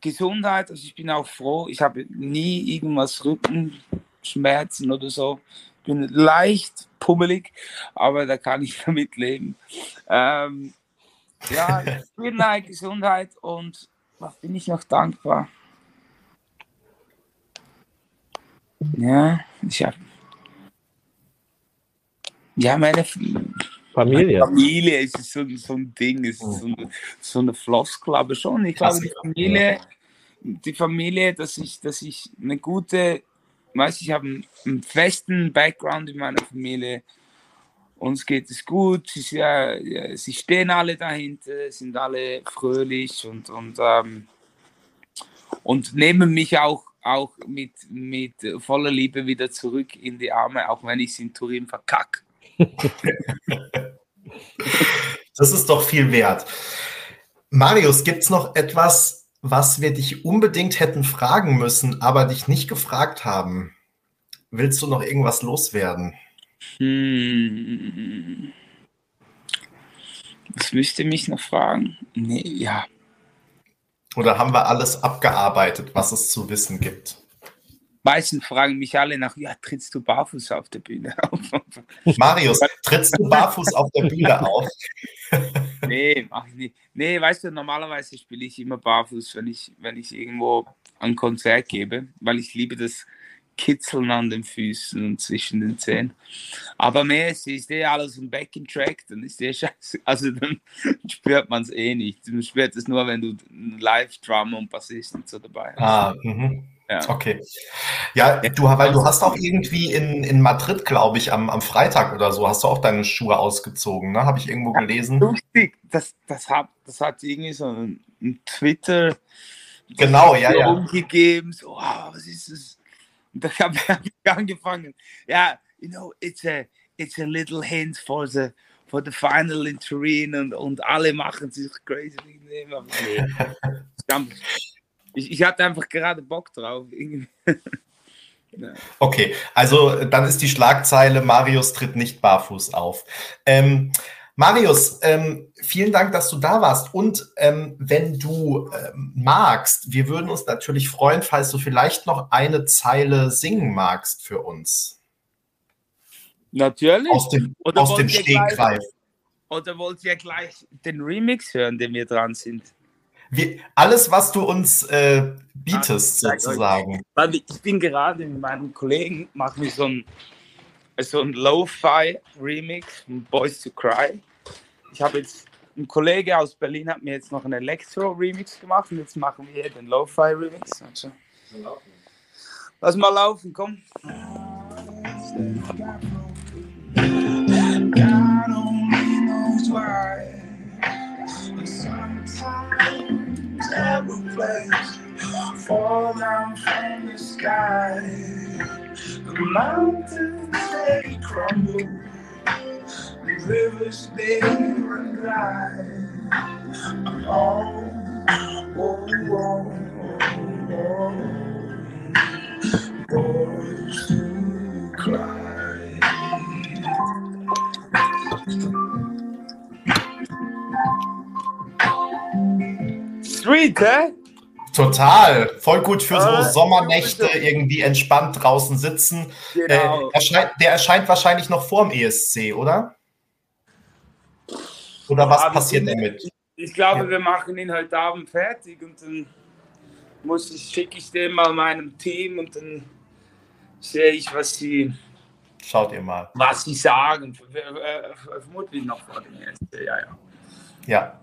Gesundheit, also ich bin auch froh, ich habe nie irgendwas Rückenschmerzen oder so. Ich bin leicht pummelig, aber da kann ich damit leben. Ähm, ja, Zufriedenheit, Gesundheit und was bin ich noch dankbar? Ja, ich habe. Ja, meine Familie. Familie ist so, so ein Ding, ist so, eine, so eine Floskel, aber schon. Ich glaube, die Familie, die Familie, dass ich, dass ich eine gute, weiß ich, habe einen, einen, festen Background in meiner Familie. Uns geht es gut, sie, ja, sie stehen alle dahinter, sind alle fröhlich und, und, ähm, und nehmen mich auch auch mit, mit voller Liebe wieder zurück in die Arme, auch wenn ich es in Turin verkacke. das ist doch viel wert. Marius, gibt es noch etwas, was wir dich unbedingt hätten fragen müssen, aber dich nicht gefragt haben? Willst du noch irgendwas loswerden? Hm. Das müsste mich noch fragen. Nee, ja. Oder haben wir alles abgearbeitet, was es zu wissen gibt? Meistens fragen mich alle nach, ja, trittst du barfuß auf der Bühne auf? Marius, trittst du barfuß auf der Bühne auf? nee, mach ich nicht. Nee, weißt du, normalerweise spiele ich immer barfuß, wenn ich, wenn ich irgendwo ein Konzert gebe, weil ich liebe das Kitzeln an den Füßen und zwischen den Zähnen. Aber mehr ist, ist eh alles ein Backing-Track, dann ist eh scheiße. Also dann spürt man es eh nicht. Du spürst es nur, wenn du Live-Drum und Bassist und so dabei hast. Ah, mhm. Ja. Okay. Ja, du, weil du hast auch irgendwie in, in Madrid, glaube ich, am, am Freitag oder so, hast du auch deine Schuhe ausgezogen, ne? Habe ich irgendwo gelesen. Lustig, das, das, hat, das hat irgendwie so ein, ein Twitter genau, ja, ja. umgegeben, so, wow, was ist das? Und da habe ich angefangen. Ja, you know, it's a, it's a little hint for the, for the final in Turin und, und alle machen sich crazy. Ich, ich hatte einfach gerade Bock drauf. Okay, also dann ist die Schlagzeile, Marius tritt nicht barfuß auf. Ähm, Marius, ähm, vielen Dank, dass du da warst. Und ähm, wenn du ähm, magst, wir würden uns natürlich freuen, falls du vielleicht noch eine Zeile singen magst für uns. Natürlich. Aus dem, oder aus dem Stegreif. Oder wollt ihr gleich den Remix hören, den wir dran sind? Wir, alles, was du uns äh, bietest, ah, sozusagen. Weil ich bin gerade mit meinem Kollegen, machen wir so ein so ein Lo-Fi-Remix von Boys to Cry. Ich habe jetzt, ein Kollege aus Berlin hat mir jetzt noch einen Elektro-Remix gemacht und jetzt machen wir hier den Lo-Fi-Remix. Also, lass mal laufen, komm. God only knows why. Fall down from the sky. The mountains they crumble, the rivers they run dry. Oh, oh, oh, oh, boys who cry. Sweet, eh? Total, voll gut für so äh, Sommernächte, irgendwie entspannt draußen sitzen. Genau. Äh, erscheint, der erscheint wahrscheinlich noch vor dem ESC, oder? Oder was ja, passiert damit? ich glaube, ja. wir machen ihn heute Abend fertig und dann muss ich, schicke ich den mal meinem Team und dann sehe ich, was sie. Schaut ihr mal. Was sie sagen. Vermutlich noch vor dem ersten. Ja, ja. Ja.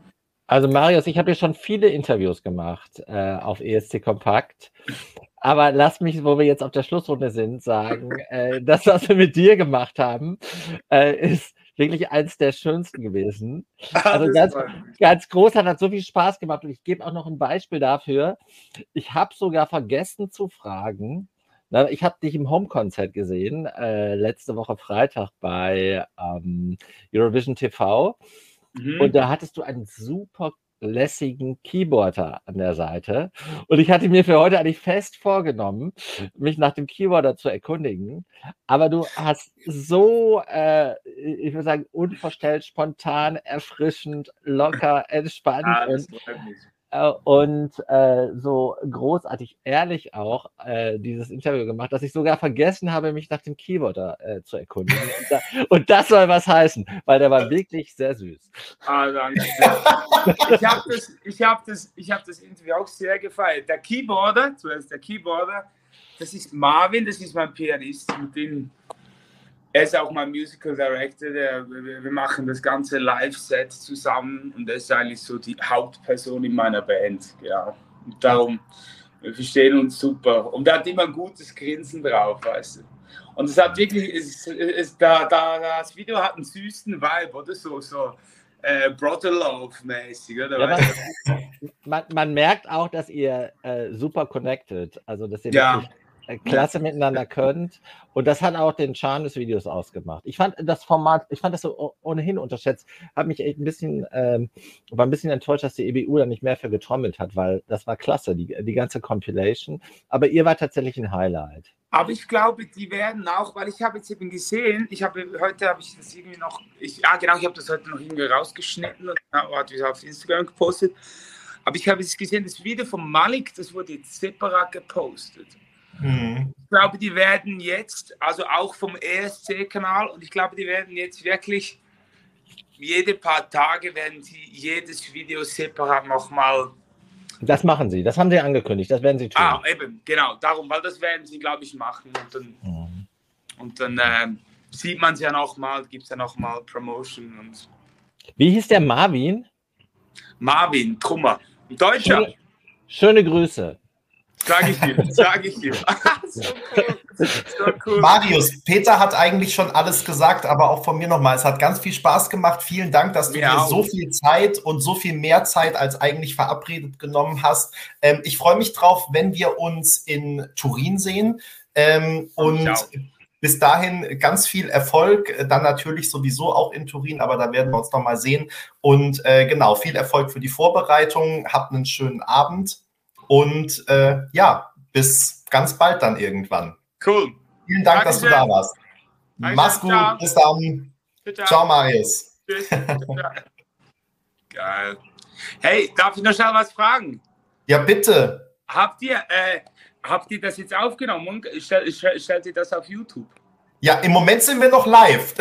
Also Marius, ich habe ja schon viele Interviews gemacht äh, auf ESC Kompakt. Aber lass mich, wo wir jetzt auf der Schlussrunde sind, sagen, äh, das, was wir mit dir gemacht haben, äh, ist wirklich eins der schönsten gewesen. Also ganz, ganz groß, hat, hat so viel Spaß gemacht und ich gebe auch noch ein Beispiel dafür. Ich habe sogar vergessen zu fragen, na, ich habe dich im Home-Konzert gesehen, äh, letzte Woche Freitag bei ähm, Eurovision TV. Mhm. Und da hattest du einen super lässigen Keyboarder an der Seite. Und ich hatte mir für heute eigentlich fest vorgenommen, mich nach dem Keyboarder zu erkundigen. Aber du hast so, äh, ich würde sagen, unverstellt, spontan, erfrischend, locker, entspannt. Ah, und, und äh, so großartig ehrlich auch äh, dieses Interview gemacht, dass ich sogar vergessen habe, mich nach dem Keyboarder äh, zu erkundigen. und, da, und, das soll was heißen, weil der war wirklich sehr süß. Ah, danke. ich habe das, ich hab das, hab das Interview auch sehr gefeiert. Der Keyboarder, zuerst der Keyboarder, das ist Marvin, das ist mein Pianist, mit dem er ist auch mein Musical Director. Der, wir, wir machen das ganze Live-Set zusammen und er ist eigentlich so die Hauptperson in meiner Band. Ja. Und darum, wir verstehen uns super. Und er hat immer ein gutes Grinsen drauf, weißt du. Und es hat wirklich, es, es, da, da, das Video hat einen süßen Vibe, oder so, so äh, Brother Love-mäßig, oder? Ja, man, man, merkt auch, dass ihr äh, super connected, also dass ihr ja. wirklich klasse miteinander könnt. Und das hat auch den Charme des Videos ausgemacht. Ich fand das Format, ich fand das so ohnehin unterschätzt, habe mich echt ein bisschen, ähm, war ein bisschen enttäuscht, dass die EBU da nicht mehr für getrommelt hat, weil das war klasse, die, die ganze Compilation. Aber ihr war tatsächlich ein Highlight. Aber ich glaube, die werden auch, weil ich habe jetzt eben gesehen, ich habe heute habe ich das irgendwie noch, ich, ja genau, ich habe das heute noch irgendwie rausgeschnitten und habe es auf Instagram gepostet. Aber ich habe jetzt gesehen, das Video von Malik, das wurde jetzt separat gepostet. Mhm. Ich glaube, die werden jetzt, also auch vom ESC-Kanal, und ich glaube, die werden jetzt wirklich jede paar Tage werden sie jedes Video separat nochmal. Das machen sie, das haben sie angekündigt, das werden sie tun. Ah, eben, genau, darum, weil das werden sie, glaube ich, machen. Und dann, mhm. und dann äh, sieht man es ja nochmal, gibt es ja nochmal Promotion. Und Wie hieß der Marvin? Marvin Trummer, Deutscher. Schöne, schöne Grüße. Sag ich dir, sag ich dir. so cool. So cool. Marius, Peter hat eigentlich schon alles gesagt, aber auch von mir nochmal. Es hat ganz viel Spaß gemacht. Vielen Dank, dass du ja, dir so viel Zeit und so viel mehr Zeit als eigentlich verabredet genommen hast. Ähm, ich freue mich drauf, wenn wir uns in Turin sehen. Ähm, und bis dahin ganz viel Erfolg, dann natürlich sowieso auch in Turin, aber da werden wir uns nochmal sehen. Und äh, genau, viel Erfolg für die Vorbereitung. Habt einen schönen Abend und äh, ja, bis ganz bald dann irgendwann. Cool. Vielen Dank, Dankeschön. dass du da warst. Dankeschön. Mach's gut. Ciao. Bis dann. Ciao, ciao Marius. Tschüss. Geil. Hey, darf ich noch schnell was fragen? Ja, bitte. Habt ihr, äh, habt ihr das jetzt aufgenommen und stellt, stellt ihr das auf YouTube? Ja, im Moment sind wir noch live.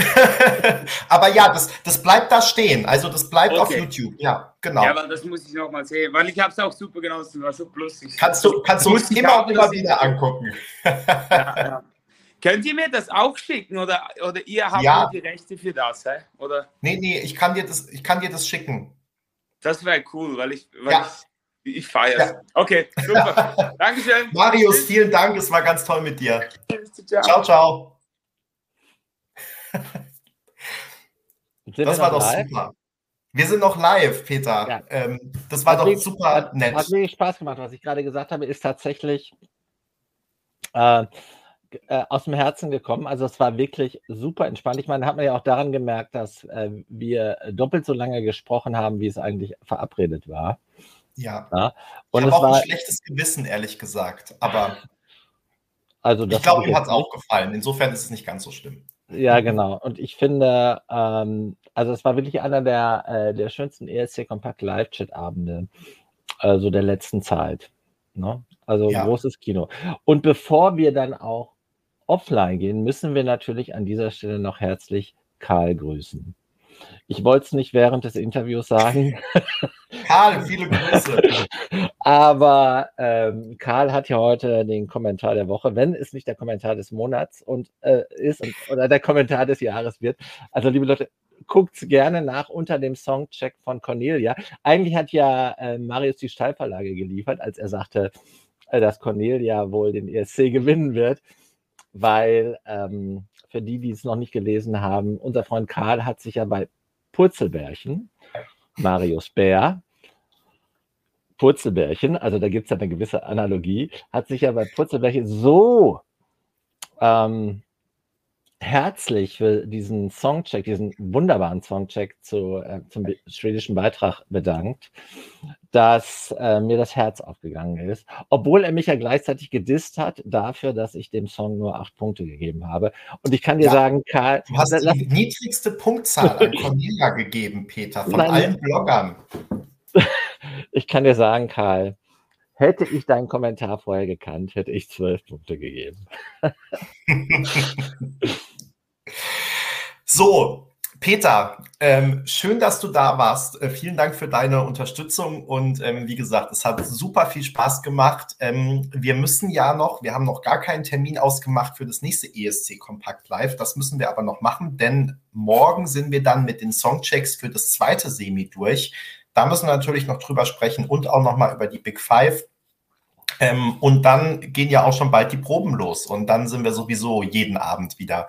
Aber ja, das, das bleibt da stehen. Also das bleibt okay. auf YouTube. Ja, genau. Ja, aber das muss ich noch mal sehen, weil ich habe es auch super genossen. War so lustig. Kannst du, kannst du immer und immer wieder angucken. ja, ja. Könnt ihr mir das auch schicken oder, oder ihr habt ja. die Rechte für das? Hä? Oder? Nee, nee, ich kann dir das, ich kann dir das schicken. Das wäre cool, weil ich, weil ja. ich, ich feiere es. Ja. Okay, super. Dankeschön. Marius, vielen Dank. Es war ganz toll mit dir. Ciao, ciao. Das war doch live? super. Wir sind noch live, Peter. Ja. Ähm, das war hat doch wirklich, super hat, nett. Hat wirklich Spaß gemacht. Was ich gerade gesagt habe, ist tatsächlich äh, äh, aus dem Herzen gekommen. Also es war wirklich super entspannt. Ich meine, hat man ja auch daran gemerkt, dass äh, wir doppelt so lange gesprochen haben, wie es eigentlich verabredet war. Ja. ja. Und ich habe auch war, ein schlechtes Gewissen, ehrlich gesagt. Aber also ich glaube, ihm hat es auch gefallen. Insofern ist es nicht ganz so schlimm. Ja, genau. Und ich finde, ähm, also es war wirklich einer der, äh, der schönsten ESC Kompakt Live-Chat-Abende also der letzten Zeit. Ne? Also ja. großes Kino. Und bevor wir dann auch offline gehen, müssen wir natürlich an dieser Stelle noch herzlich Karl grüßen. Ich wollte es nicht während des Interviews sagen. Karl, viele Grüße. Aber ähm, Karl hat ja heute den Kommentar der Woche, wenn es nicht der Kommentar des Monats und äh, ist und, oder der Kommentar des Jahres wird. Also liebe Leute, guckt gerne nach unter dem Songcheck von Cornelia. Eigentlich hat ja äh, Marius die Steilverlage geliefert, als er sagte, äh, dass Cornelia wohl den ESC gewinnen wird, weil ähm, für die, die es noch nicht gelesen haben, unser Freund Karl hat sich ja bei Purzelbärchen, Marius Bär, Purzelbärchen, also da gibt es ja eine gewisse Analogie, hat sich ja bei Purzelbärchen so ähm, herzlich für diesen Songcheck, diesen wunderbaren Songcheck zu, äh, zum schwedischen Beitrag bedankt, dass äh, mir das Herz aufgegangen ist. Obwohl er mich ja gleichzeitig gedisst hat dafür, dass ich dem Song nur acht Punkte gegeben habe. Und ich kann dir ja, sagen, Karl. Du hast die niedrigste Punktzahl an Cornelia gegeben, Peter, von Nein, allen Bloggern. ich kann dir sagen, Karl, hätte ich deinen Kommentar vorher gekannt, hätte ich zwölf Punkte gegeben. so, Peter, ähm, schön, dass du da warst. Äh, vielen Dank für deine Unterstützung und ähm, wie gesagt, es hat super viel Spaß gemacht. Ähm, wir müssen ja noch, wir haben noch gar keinen Termin ausgemacht für das nächste ESC Kompakt Live. Das müssen wir aber noch machen, denn morgen sind wir dann mit den Songchecks für das zweite Semi durch. Da müssen wir natürlich noch drüber sprechen und auch noch mal über die Big Five. Ähm, und dann gehen ja auch schon bald die Proben los und dann sind wir sowieso jeden Abend wieder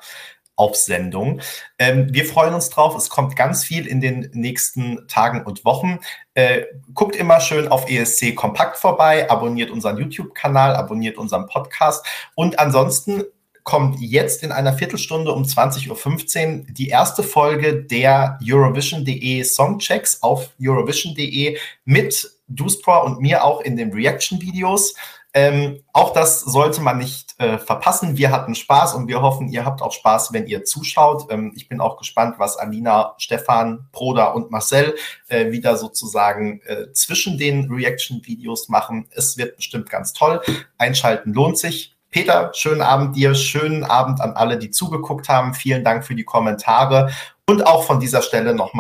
auf Sendung. Ähm, wir freuen uns drauf. Es kommt ganz viel in den nächsten Tagen und Wochen. Äh, guckt immer schön auf ESC Kompakt vorbei, abonniert unseren YouTube-Kanal, abonniert unseren Podcast und ansonsten kommt jetzt in einer Viertelstunde um 20.15 Uhr die erste Folge der Eurovision.de Songchecks auf Eurovision.de mit Duspra und mir auch in den Reaction-Videos. Ähm, auch das sollte man nicht äh, verpassen. Wir hatten Spaß und wir hoffen, ihr habt auch Spaß, wenn ihr zuschaut. Ähm, ich bin auch gespannt, was Alina, Stefan, Proda und Marcel äh, wieder sozusagen äh, zwischen den Reaction-Videos machen. Es wird bestimmt ganz toll. Einschalten lohnt sich. Peter, schönen Abend dir, schönen Abend an alle, die zugeguckt haben. Vielen Dank für die Kommentare und auch von dieser Stelle nochmal